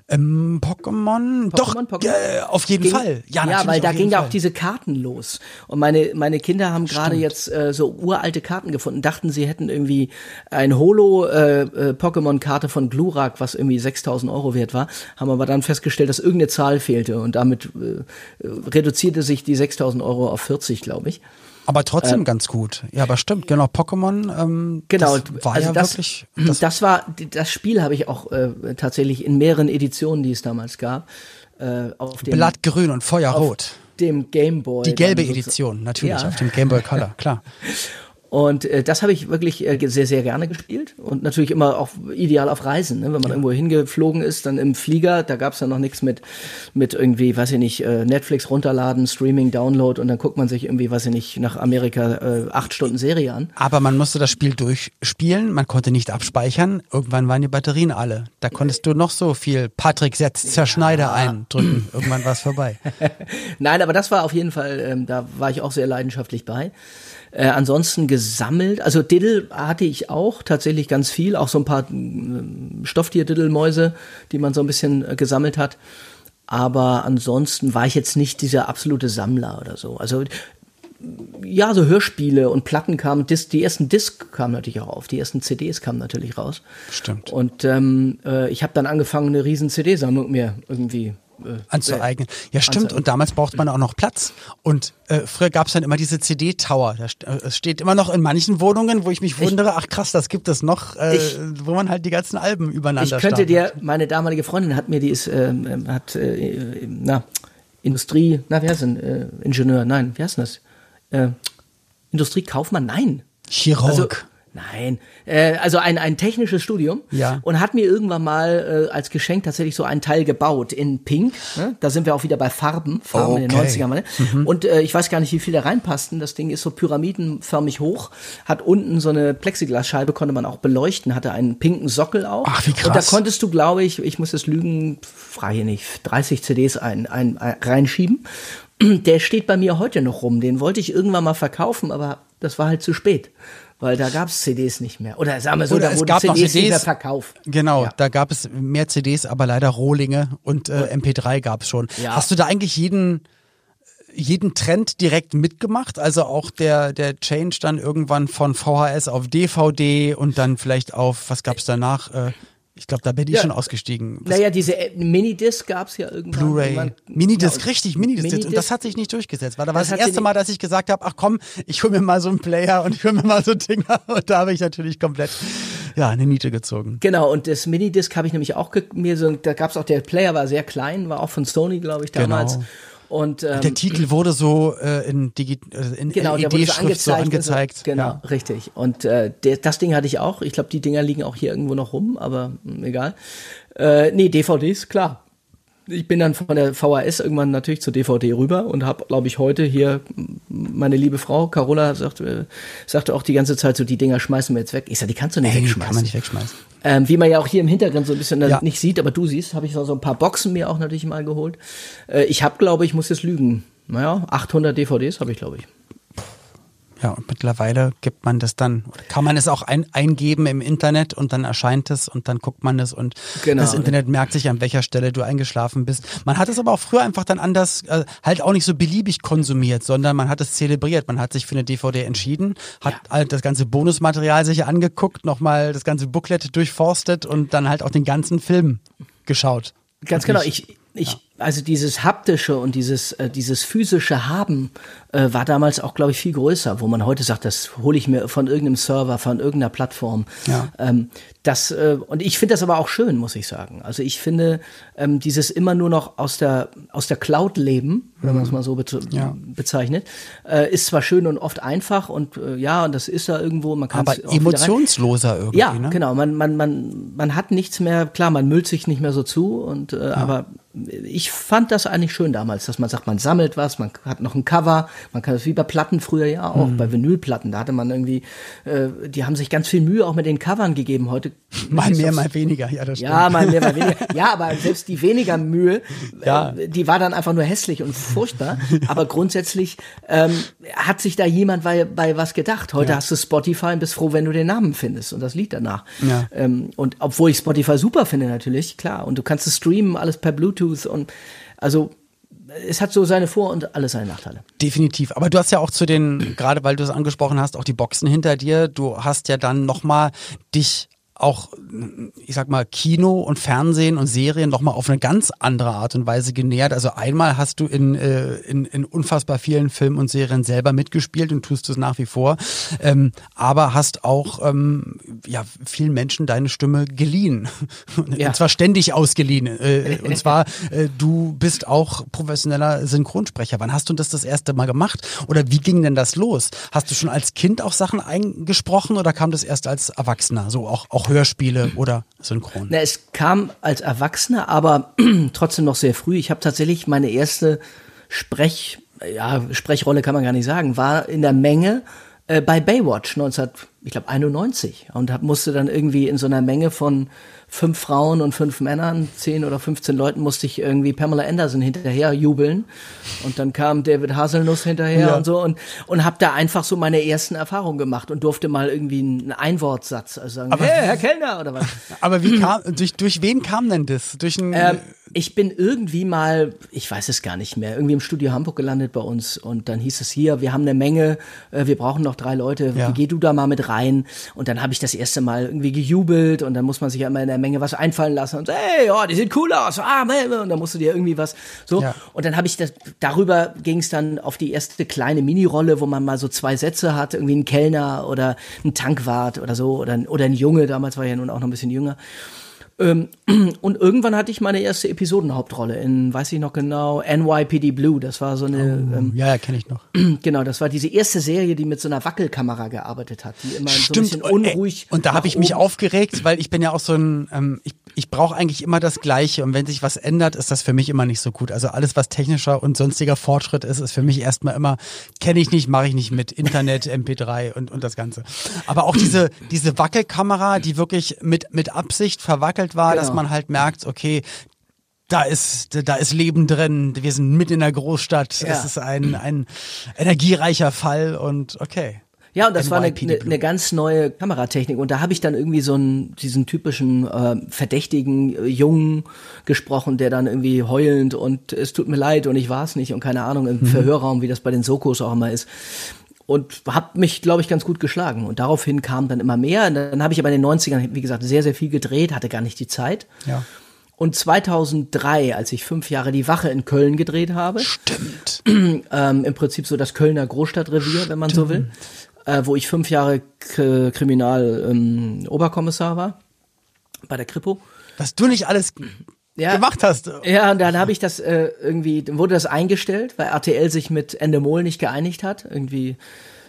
Ähm, Pokémon? Doch, Pokémon? Äh, auf jeden ging, Fall. Ja, natürlich, weil da ging ja auch diese Karten los. Und meine, meine Kinder haben gerade jetzt äh, so uralte Karten gefunden, dachten, sie hätten irgendwie ein Holo-Pokémon-Karte äh, von Glurak, was irgendwie 6000 Euro wert war, haben aber dann festgestellt, dass irgendeine Zahl fehlte und damit äh, reduzierte sich die 6000 Euro auf 40, glaube ich. Aber trotzdem ganz gut. Ja, aber stimmt, genau. Pokémon, ähm, Genau, das war also ja das, wirklich. Das, Das, war das Spiel habe ich auch äh, tatsächlich in mehreren Editionen, die es damals gab, äh, auf dem Blattgrün und Feuerrot. dem Game Boy. Die gelbe. Edition, natürlich, Ja. auf dem Game Boy Color, klar. Und äh, das habe ich wirklich äh, sehr, sehr gerne gespielt. Und natürlich immer auch ideal auf Reisen. Ne? Wenn man irgendwo hingeflogen ist, dann im Flieger, da gab es ja noch nichts mit, mit irgendwie, weiß ich nicht, äh, Netflix runterladen, Streaming, Download und dann guckt man sich irgendwie, weiß ich nicht, nach Amerika äh, acht Stunden Serie an. Aber man musste das Spiel durchspielen, man konnte nicht abspeichern. Irgendwann waren die Batterien alle. Da konntest du noch so viel Patrick setzt Zerschneider eindrücken. Irgendwann war es vorbei. Nein, aber das war auf jeden Fall, ähm, da war ich auch sehr leidenschaftlich bei. Äh, ansonsten gesammelt, also Diddle hatte ich auch tatsächlich ganz viel, auch so ein paar ähm, Stofftier-Diddle-Mäuse, die man so ein bisschen äh, gesammelt hat. Aber ansonsten war ich jetzt nicht dieser absolute Sammler oder so. Also ja, so Hörspiele und Platten kamen, Dis die ersten Discs kamen natürlich auch auf, die ersten CDs kamen natürlich raus. Stimmt. Und ähm, äh, ich habe dann angefangen, eine riesen CD-Sammlung mir irgendwie äh, Anzueignen. Ja, stimmt. Und damals braucht man auch noch Platz. Und äh, früher gab es dann immer diese CD-Tower. Äh, Es steht immer noch in manchen Wohnungen, wo ich mich wundere, ach krass, das gibt es noch, äh, Ich- wo man halt die ganzen Alben Ich übereinander könnte stapelt. dir, meine damalige Freundin hat mir die ist, ähm, ähm, hat, äh, na, Industrie, na, wie heißt denn, äh, Ingenieur, nein, wie heißt denn das? Äh, Industriekaufmann, nein. Chirurg. Also, nein, äh, also ein, ein technisches Studium Ja. und hat mir irgendwann mal äh, als Geschenk tatsächlich so einen Teil gebaut in Pink. Ne? Da sind wir auch wieder bei Farben, Farben in den Okay. 90ern. Ne? Und äh, ich weiß gar nicht, wie viel da reinpassten. Das Ding ist so pyramidenförmig hoch, hat unten so eine Plexiglasscheibe, konnte man auch beleuchten, hatte einen pinken Sockel auch. Ach, wie Und da krass. konntest du, glaube ich, ich muss es lügen, frage nicht, 30 CDs ein, ein, ein, reinschieben. Der steht bei mir heute noch rum. Den wollte ich irgendwann mal verkaufen, aber das war halt zu spät. Weil da gab's CDs nicht mehr. Oder sagen wir so, Oder da es wurden gab noch CDs, nicht CDs. verkauft. Genau, Ja. da gab es mehr CDs, aber leider Rohlinge und äh, MP3 gab es schon. Ja. Hast du da eigentlich jeden jeden Trend direkt mitgemacht? Also auch der der Change dann irgendwann von VHS auf DVD und dann vielleicht auf was gab's danach? Äh, ich glaube, da bin ich Ja. schon ausgestiegen. Was- Naja, diese Minidisc gab's ja irgendwann. Blu-ray, Minidisc, Ja, und richtig, Minidisc. Und Minidisc. das hat sich nicht durchgesetzt. Weil da war Das das, erste Mal, dass ich gesagt habe, ach komm, ich hole mir mal so einen Player und ich hole mir mal so Dinger. Und da habe ich natürlich komplett ja eine Niete gezogen. Genau, und das Minidisc habe ich nämlich auch mir so, da gab's auch, der Player war sehr klein, war auch von Sony, glaube ich, damals. Genau. Und ähm, Der Titel wurde so äh, in, Digi äh, in Genau, wurde so LED-Schrift so angezeigt. angezeigt. Also, genau, Ja. richtig. Und äh, der, das Ding hatte ich auch. Ich glaube, die Dinger liegen auch hier irgendwo noch rum, aber mh, egal. Äh, nee, DVDs, klar. Ich bin dann von der VHS irgendwann natürlich zur DVD rüber und habe, glaube ich, heute hier meine liebe Frau Carola sagt, äh, sagte auch die ganze Zeit so, die Dinger schmeißen wir jetzt weg. Ich sag, die kannst du nicht Ey, wegschmeißen. kann man nicht wegschmeißen. Ähm, wie man ja auch hier im Hintergrund so ein bisschen Ja. nicht sieht, aber du siehst, habe ich so ein paar Boxen mir auch natürlich mal geholt. Äh, ich habe, glaube ich, muss jetzt lügen. Naja, 800 DVDs habe ich, glaube ich. Ja, und mittlerweile gibt man das dann, kann man es auch ein, eingeben im Internet und dann erscheint es und dann guckt man es und Genau. das Internet merkt sich, an welcher Stelle du eingeschlafen bist. Man hat es aber auch früher einfach dann anders, äh, halt auch nicht so beliebig konsumiert, sondern man hat es zelebriert. Man hat sich für eine DVD entschieden, hat halt das ganze Bonusmaterial sich angeguckt, nochmal das ganze Booklet durchforstet und dann halt auch den ganzen Film geschaut. Ganz Und genau. Ich, ich, also dieses haptische und dieses, äh, dieses physische Haben äh, war damals auch, glaube ich, viel größer, wo man heute sagt, das hole ich mir von irgendeinem Server, von irgendeiner Plattform. Ja. Ähm, das, äh, und ich finde das aber auch schön, muss ich sagen. Also ich finde ähm, dieses immer nur noch aus der, aus der Cloud leben, wenn man es mal so be Ja. bezeichnet, äh, ist zwar schön und oft einfach und äh, ja, und das ist da irgendwo, man kann aber emotionsloser irgendwie, ja, ne? genau. Man, man, man, man hat nichts mehr, klar, man müllt sich nicht mehr so zu, und äh, aber ich ich fand das eigentlich schön damals, dass man sagt, man sammelt was, man hat noch ein Cover, man kann das wie bei Platten früher ja auch, mhm. bei Vinylplatten, da hatte man irgendwie, äh, die haben sich ganz viel Mühe auch mit den Covern gegeben. Heute mal mehr, mal weniger, ja, das stimmt. Ja, mal mehr, mal weniger. Ja, aber selbst die weniger Mühe, ja. äh, die war dann einfach nur hässlich und furchtbar. aber grundsätzlich ähm, hat sich da jemand bei, bei was gedacht. Heute ja. hast du Spotify und bist froh, wenn du den Namen findest und das Lied danach. Ja. Ähm, und obwohl ich Spotify super finde natürlich, klar. Und du kannst es streamen, alles per Bluetooth und also es hat so seine Vor- und alle seine Nachteile. Definitiv. Aber du hast ja auch zu den, gerade weil du es angesprochen hast, auch die Boxen hinter dir. Du hast ja dann nochmal dich auch, ich sag mal, Kino und Fernsehen und Serien nochmal auf eine ganz andere Art und Weise genähert. Also einmal hast du in, äh, in, in unfassbar vielen Filmen und Serien selber mitgespielt und tust es nach wie vor. Ähm, aber hast auch ähm, ja, vielen Menschen deine Stimme geliehen. Ja. Und zwar ständig ausgeliehen. Äh, und zwar, äh, du bist auch professioneller Synchronsprecher. Wann hast du das das erste Mal gemacht? Oder wie ging denn das los? Hast du schon als Kind auch Sachen eingesprochen oder kam das erst als Erwachsener? So auch, auch Hörspiele oder Synchron? Na, es kam als Erwachsener, aber trotzdem noch sehr früh. Ich habe tatsächlich meine erste Sprech, ja, Sprechrolle kann man gar nicht sagen, war in der Menge äh, bei Baywatch 1991 und hab, musste dann irgendwie in so einer Menge von fünf Frauen und fünf Männern, zehn oder 15 Leuten musste ich irgendwie Pamela Anderson hinterher jubeln und dann kam David Haselnuss hinterher ja. und so und und habe da einfach so meine ersten Erfahrungen gemacht und durfte mal irgendwie einen Einwortsatz also sagen, aber, hey, Herr Kellner oder was. Aber wie kam durch durch wen kam denn das? Durch ein ähm, ich bin irgendwie mal, ich weiß es gar nicht mehr, irgendwie im Studio Hamburg gelandet bei uns und dann hieß es hier, wir haben eine Menge, äh, wir brauchen noch drei Leute, ja. wie geh du da mal mit rein? Und dann habe ich das erste Mal irgendwie gejubelt und dann muss man sich ja immer in der Menge was einfallen lassen und so, hey, oh, die sehen cool aus, ah, und dann musst du dir irgendwie was so. Ja. Und dann habe ich das, darüber ging es dann auf die erste kleine Mini-Rolle, wo man mal so zwei Sätze hat, irgendwie ein Kellner oder ein Tankwart oder so oder, oder ein Junge, damals war ich ja nun auch noch ein bisschen jünger. Ähm, und irgendwann hatte ich meine erste Episodenhauptrolle in, weiß ich noch genau, NYPD Blue. Das war so eine. Oh, ähm, ja, ja, kenne ich noch. Genau, das war diese erste Serie, die mit so einer Wackelkamera gearbeitet hat, die immer Stimmt. so ein bisschen unruhig. Und da habe ich mich aufgeregt, weil ich bin ja auch so ein, ähm, ich, ich brauche eigentlich immer das Gleiche. Und wenn sich was ändert, ist das für mich immer nicht so gut. Also alles, was technischer und sonstiger Fortschritt ist, ist für mich erstmal immer, kenne ich nicht, mache ich nicht mit. Internet, MP3 und, und das Ganze. Aber auch diese, diese Wackelkamera, die wirklich mit, mit Absicht verwackelt war, genau. dass man halt merkt, okay, da ist, da ist Leben drin, wir sind mit in der Großstadt, ja. es ist ein, ein energiereicher Fall und okay. Ja, und das war eine, eine, eine, ganz neue Kameratechnik. Und da habe ich dann irgendwie so einen, diesen typischen äh, verdächtigen äh, Jungen gesprochen, der dann irgendwie heulend und es tut mir leid und ich war es nicht und keine Ahnung, im mhm. Verhörraum, wie das bei den Sokos auch immer ist und habe mich, glaube ich, ganz gut geschlagen. Und daraufhin kam dann immer mehr. Und dann habe ich aber in den 90ern, wie gesagt, sehr, sehr viel gedreht, hatte gar nicht die Zeit. Ja. Und 2003, als ich fünf Jahre die Wache in Köln gedreht habe, stimmt, ähm, im Prinzip so das Kölner Großstadtrevier, wenn man stimmt. so will, äh, wo ich fünf Jahre K Kriminal ähm, Oberkommissar war bei der Kripo. Was du nicht alles ja, gemacht hast. Ja, und dann habe ich das äh, irgendwie, dann wurde das eingestellt, weil RTL sich mit Endemol nicht geeinigt hat. Irgendwie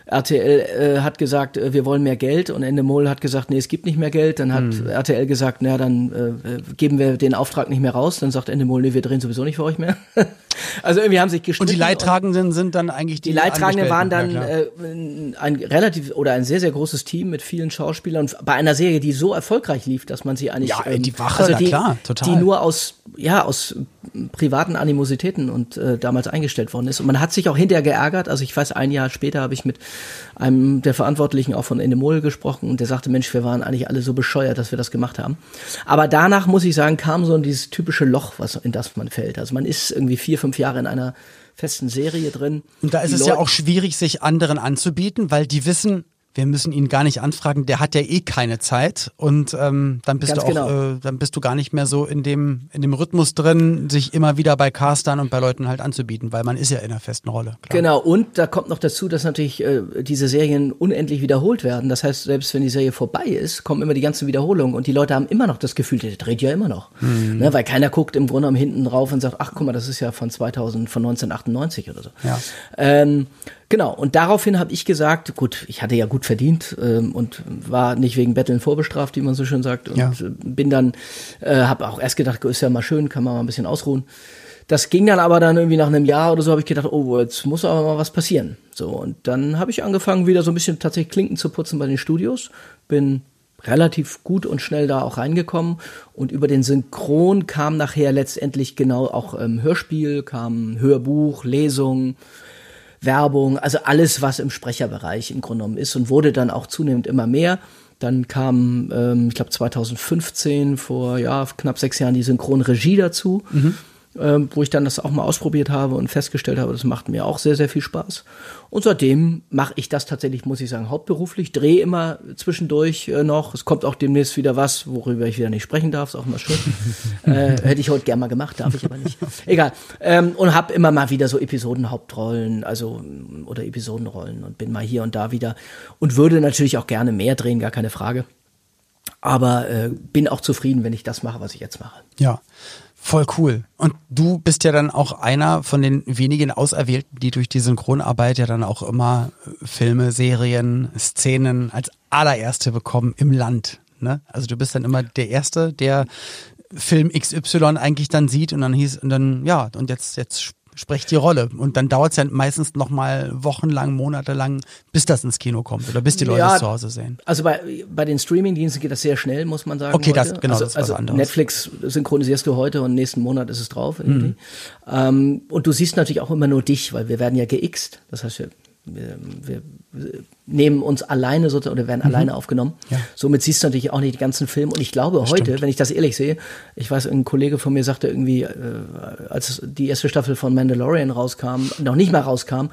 RTL äh, hat gesagt, äh, wir wollen mehr Geld und Endemol hat gesagt, nee, es gibt nicht mehr Geld. Dann hat hm. RTL gesagt, na dann äh, geben wir den Auftrag nicht mehr raus. Dann sagt Endemol, nee, wir drehen sowieso nicht für euch mehr. also irgendwie haben sich gestritten. Und die Leidtragenden und sind dann eigentlich die Die Leidtragenden waren dann ja, äh, ein relativ oder ein sehr, sehr großes Team mit vielen Schauspielern bei einer Serie, die so erfolgreich lief, dass man sie eigentlich... Ja, ähm, die Wache, also die, klar, total. Die nur aus, ja, aus privaten Animositäten und äh, damals eingestellt worden ist. Und man hat sich auch hinterher geärgert. Also ich weiß, ein Jahr später habe ich mit einem der Verantwortlichen auch von Endemol gesprochen und der sagte, Mensch, wir waren eigentlich alle so bescheuert, dass wir das gemacht haben. Aber danach, muss ich sagen, kam so dieses typische Loch, was, in das man fällt. Also man ist irgendwie vier, fünf Jahre in einer festen Serie drin. Und da ist es Leute ja auch schwierig, sich anderen anzubieten, weil die wissen, wir müssen ihn gar nicht anfragen, der hat ja eh keine Zeit und ähm, dann bist Ganz du auch, genau. äh, dann bist du gar nicht mehr so in dem in dem Rhythmus drin, sich immer wieder bei Castern und bei Leuten halt anzubieten, weil man ist ja in einer festen Rolle. Klar. Genau und da kommt noch dazu, dass natürlich äh, diese Serien unendlich wiederholt werden. Das heißt, selbst wenn die Serie vorbei ist, kommen immer die ganzen Wiederholungen und die Leute haben immer noch das Gefühl, der dreht ja immer noch, mhm. ne, weil keiner guckt im Grunde genommen hinten drauf und sagt, ach guck mal, das ist ja von 2000, von 1998 oder so. Ja. Ähm, Genau, und daraufhin habe ich gesagt, gut, ich hatte ja gut verdient ähm, und war nicht wegen Betteln vorbestraft, wie man so schön sagt. Und ja. bin dann, äh, habe auch erst gedacht, ist ja mal schön, kann man mal ein bisschen ausruhen. das ging dann aber dann irgendwie nach einem Jahr oder so, habe ich gedacht, oh, jetzt muss aber mal was passieren. So, und dann habe ich angefangen, wieder so ein bisschen tatsächlich Klinken zu putzen bei den Studios. Bin relativ gut und schnell da auch reingekommen. Und über den Synchron kam nachher letztendlich genau auch ähm, Hörspiel, kam Hörbuch, Lesung, Werbung, also alles, was im Sprecherbereich im Grunde genommen ist und wurde dann auch zunehmend immer mehr. Dann kam, ähm, ich glaube 2015, vor ja, knapp sechs Jahren, die Synchronregie dazu. Mhm ähm, wo ich dann das auch mal ausprobiert habe und festgestellt habe, das macht mir auch sehr, sehr viel Spaß. Und seitdem mache ich das tatsächlich, muss ich sagen, hauptberuflich, drehe immer zwischendurch äh, noch. Es kommt auch demnächst wieder was, worüber ich wieder nicht sprechen darf, ist auch immer schön. äh, hätte ich heute gern mal gemacht, darf ich aber nicht. Egal. Ähm, und habe immer mal wieder so Episodenhauptrollen, also oder Episodenrollen und bin mal hier und da wieder und würde natürlich auch gerne mehr drehen, gar keine Frage. Aber äh, bin auch zufrieden, wenn ich das mache, was ich jetzt mache. Ja. Voll cool. Und du bist ja dann auch einer von den wenigen Auserwählten, die durch die Synchronarbeit ja dann auch immer äh, Filme, Serien, Szenen als allererste bekommen im Land. Ne? Also du bist dann immer der Erste, der Film XY eigentlich dann sieht und dann hieß, und dann, ja, und jetzt, jetzt sprecht die Rolle. Und dann dauert es ja meistens noch mal wochenlang, monatelang, bis das ins Kino kommt oder bis die Leute ja, es zu Hause sehen. Also bei, bei den Streaming-Diensten geht das sehr schnell, muss man sagen. Okay, heute. das genau, also, das ist was also anderes. Netflix synchronisierst du heute und nächsten Monat ist es drauf. Mhm. Ähm, und du siehst natürlich auch immer nur dich, weil wir werden ja geixt. Das heißt, wir wir, nehmen uns alleine sozusagen oder werden mhm. alleine aufgenommen. Ja. Somit siehst du natürlich auch nicht die ganzen Filme. Und ich glaube das heute, stimmt. wenn ich das ehrlich sehe, ich weiß, ein Kollege von mir sagte irgendwie, äh, als die erste Staffel von Mandalorian rauskam, noch nicht mal rauskam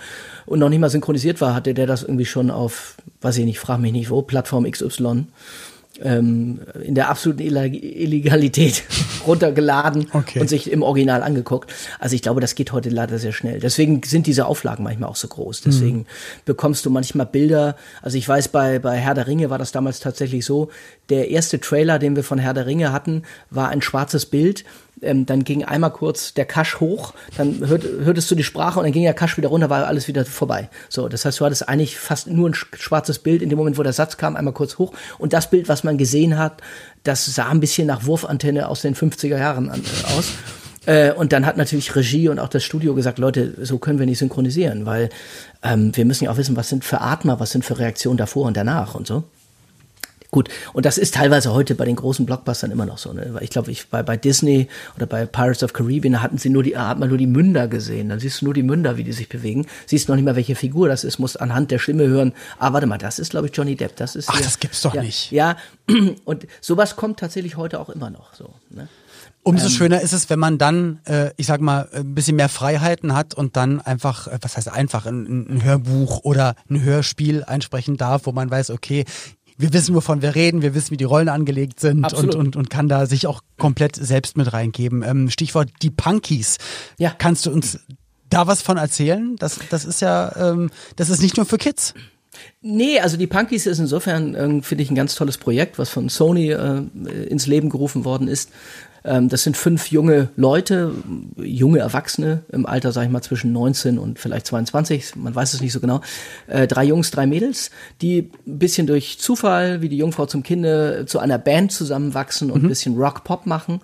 und noch nicht mal synchronisiert war, hatte der das irgendwie schon auf, weiß ich nicht, frag mich nicht wo, Plattform XY ähm, in der absoluten Illegalität runtergeladen okay. und sich im Original angeguckt. Also ich glaube, das geht heute leider sehr schnell. Deswegen sind diese Auflagen manchmal auch so groß. Deswegen mhm. bekommst du manchmal Bilder. Also ich weiß, bei, bei Herr der Ringe war das damals tatsächlich so. Der erste Trailer, den wir von Herr der Ringe hatten, war ein schwarzes Bild ähm, dann ging einmal kurz der Cache hoch, dann hört, hörtest du die Sprache und dann ging der Cache wieder runter, war alles wieder vorbei. So, das heißt, du hattest eigentlich fast nur ein schwarzes Bild in dem Moment, wo der Satz kam, einmal kurz hoch. Und das Bild, was man gesehen hat, das sah ein bisschen nach Wurfantenne aus den 50er Jahren an, äh, aus. Äh, und dann hat natürlich Regie und auch das Studio gesagt, Leute, so können wir nicht synchronisieren, weil ähm, wir müssen ja auch wissen, was sind für Atmer, was sind für Reaktionen davor und danach und so. Gut, und das ist teilweise heute bei den großen Blockbustern immer noch so. Ne? Ich glaube, ich, bei, bei Disney oder bei Pirates of Caribbean hatten sie nur die, hat man nur die Münder gesehen. Dann siehst du nur die Münder, wie die sich bewegen. Siehst noch nicht mal, welche Figur das ist, musst anhand der Stimme hören. Ah, warte mal, das ist, glaube ich, Johnny Depp. Das ist Ach, hier, das gibt's doch ja, nicht. Ja, und sowas kommt tatsächlich heute auch immer noch so. Ne? Umso ähm, schöner ist es, wenn man dann, äh, ich sag mal, ein bisschen mehr Freiheiten hat und dann einfach, äh, was heißt einfach, ein, ein Hörbuch oder ein Hörspiel einsprechen darf, wo man weiß, okay, wir wissen, wovon wir reden, wir wissen, wie die Rollen angelegt sind und, und, und kann da sich auch komplett selbst mit reingeben. Ähm, Stichwort die Punkies. Ja. Kannst du uns da was von erzählen? Das, das ist ja, ähm, das ist nicht nur für Kids. Nee, also die Punkies ist insofern, äh, finde ich, ein ganz tolles Projekt, was von Sony äh, ins Leben gerufen worden ist. Ähm, das sind fünf junge Leute, junge Erwachsene im Alter, sag ich mal, zwischen 19 und vielleicht 22, man weiß es nicht so genau. Äh, drei Jungs, drei Mädels, die ein bisschen durch Zufall, wie die Jungfrau zum Kinde, zu einer Band zusammenwachsen und mhm. ein bisschen Rock-Pop machen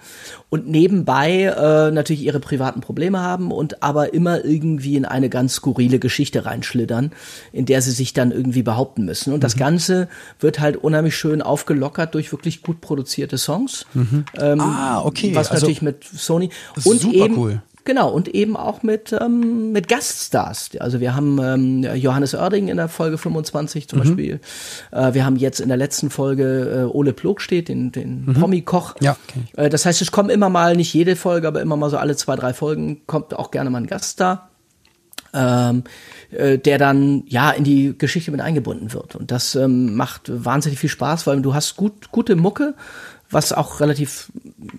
und nebenbei äh, natürlich ihre privaten Probleme haben und aber immer irgendwie in eine ganz skurrile Geschichte reinschlittern, in der sie sich dann irgendwie behaupten müssen. Und mhm. das Ganze wird halt unheimlich schön aufgelockert durch wirklich gut produzierte Songs. Mhm. Ähm, ah, okay. Was also, natürlich mit Sony und super eben cool. Genau, und eben auch mit, ähm, mit Gaststars. Also wir haben ähm, Johannes Oerding in der Folge 25 zum mhm. Beispiel. Äh, wir haben jetzt in der letzten Folge äh, Ole Plogstedt, den, den mhm. Promi-Koch. Ja, okay. äh, das heißt, es kommen immer mal, nicht jede Folge, aber immer mal so alle zwei, drei Folgen kommt auch gerne mal ein Gaststar. Ähm, äh, der dann ja in die Geschichte mit eingebunden wird. Und das ähm, macht wahnsinnig viel Spaß, weil du hast gut, gute Mucke, was auch relativ,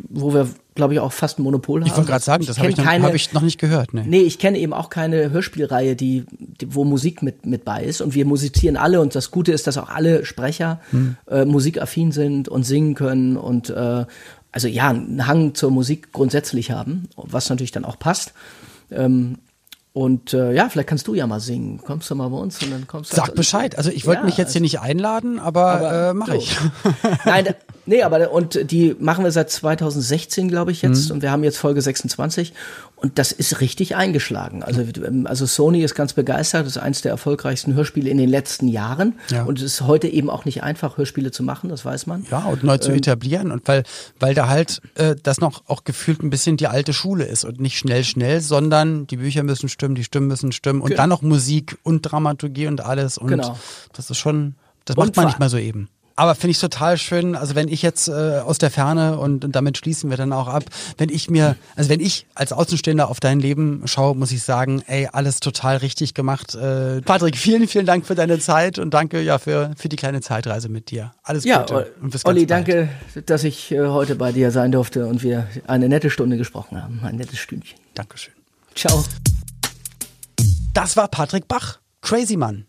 wo wir, glaube ich, auch fast ein Monopol haben. Ich wollte gerade sagen, das habe ich, noch, hab ich noch nicht gehört. Nee. nee, ich kenne eben auch keine Hörspielreihe, die, die, wo Musik mit, mit bei ist. Und wir musizieren alle. Und das Gute ist, dass auch alle Sprecher hm. äh, musikaffin sind und singen können und äh, also ja, einen Hang zur Musik grundsätzlich haben, was natürlich dann auch passt. Ähm, und äh, ja, vielleicht kannst du ja mal singen. Kommst du mal bei uns und dann kommst du. Sag Bescheid. Also ich wollte ja, mich jetzt hier nicht einladen, aber, aber äh, mache ich. Nein, Nee, aber und die machen wir seit 2016, glaube ich, jetzt. Und wir haben jetzt Folge 26. Und das ist richtig eingeschlagen. Also, also Sony ist ganz begeistert. Das ist eines der erfolgreichsten Hörspiele in den letzten Jahren. Ja. Und es ist heute eben auch nicht einfach, Hörspiele zu machen, das weiß man. Ja, und neu zu Ähm. etablieren. Und weil, weil da halt äh, das noch auch gefühlt ein bisschen die alte Schule ist und nicht schnell, schnell, sondern die Bücher müssen stimmen, die Stimmen müssen stimmen und dann noch Musik und Dramaturgie und alles. Und Genau. das ist schon, das macht man nicht mal so eben. Aber finde ich total schön, also wenn ich jetzt äh, aus der Ferne und, und damit schließen wir dann auch ab, wenn ich mir, also wenn ich als Außenstehender auf dein Leben schaue, muss ich sagen, ey, alles total richtig gemacht. Äh, Patrick, vielen, vielen Dank für deine Zeit und danke ja für, für die kleine Zeitreise mit dir. Alles Ja, Gute und bis ganz Olli, bald. danke, dass ich äh, heute bei dir sein durfte und wir eine nette Stunde gesprochen haben. Ein nettes Stündchen. Dankeschön. Ciao. Das war Patrick Bach, Crazy Mann.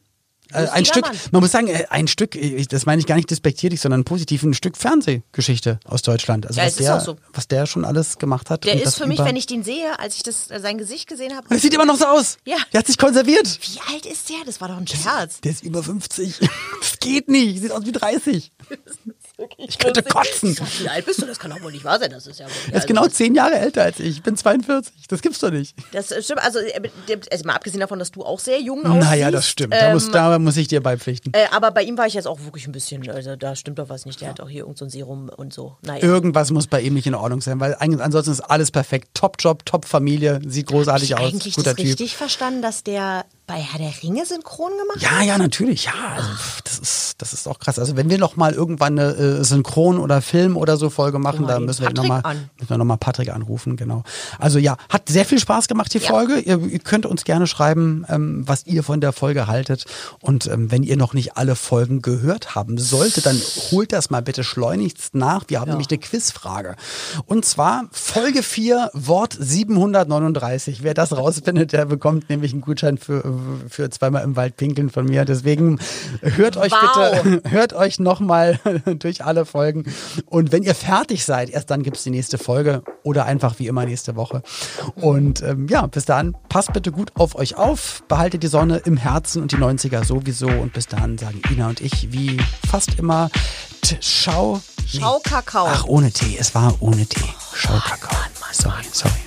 Äh, Lustiger ein Stück, Mann. man muss sagen, äh, ein Stück, äh, das meine ich gar nicht despektierlich, sondern positiv, ein Stück Fernsehgeschichte aus Deutschland. Also Ja, was, der, auch so. was der schon alles gemacht hat. Der ist das für mich, wenn ich den sehe, als ich das, äh, sein Gesicht gesehen habe. Der sieht immer noch so aus. Ja. Der hat sich konserviert. Wie alt ist der? Das war doch ein Scherz. Der ist über 50. Das geht nicht. Sieht aus wie 30. Ich könnte kotzen. Wie alt bist du? Das kann doch wohl nicht wahr sein. Das ist ja wohl. Er ist genau zehn Jahre älter als ich. Ich bin 42. Das gibt's doch nicht. Das stimmt. Also, äh, also mal abgesehen davon, dass du auch sehr jung aussiehst. Naja, das stimmt. Da, muss, ähm, da muss ich dir beipflichten. Äh, aber bei ihm war ich jetzt auch wirklich ein bisschen, also da stimmt doch was nicht. Der hat auch hier irgend so ein Serum und so. Naja. Irgendwas muss bei ihm nicht in Ordnung sein, weil ansonsten ist alles perfekt. Top-Job, Top-Familie, sieht großartig ich aus. eigentlich Guter das Typ. richtig verstanden, dass der bei Herr der Ringe synchron gemacht Ja, ja, natürlich, ja. Also, pff, das ist, das ist auch krass. Also wenn wir noch mal irgendwann eine äh, Synchron- oder Film- oder so Folge machen, mal da müssen wir noch Patrick mal, an. müssen wir noch mal Patrick anrufen, genau. Also ja, hat sehr viel Spaß gemacht, die Ja. Folge. Ihr, ihr könnt uns gerne schreiben, ähm, was ihr von der Folge haltet. Und ähm, wenn ihr noch nicht alle Folgen gehört haben solltet, dann holt das mal bitte schleunigst nach. Wir haben nämlich eine Quizfrage. Und zwar Folge 4, Wort 739. Wer das rausfindet, der bekommt nämlich einen Gutschein für, für zweimal im Wald pinkeln von mir. Deswegen hört euch Wow. bitte, hört euch nochmal durch alle Folgen. Und wenn ihr fertig seid, erst dann gibt's die nächste Folge oder einfach wie immer nächste Woche. Und ähm, ja, bis dahin, passt bitte gut auf euch auf, behaltet die Sonne im Herzen und die 90er sowieso. Und bis dahin sagen Ina und ich, wie fast immer, schau. nee. Schau Kakao. Ach, ohne Tee. Es war ohne Tee. Schau Kakao. Sorry, sorry.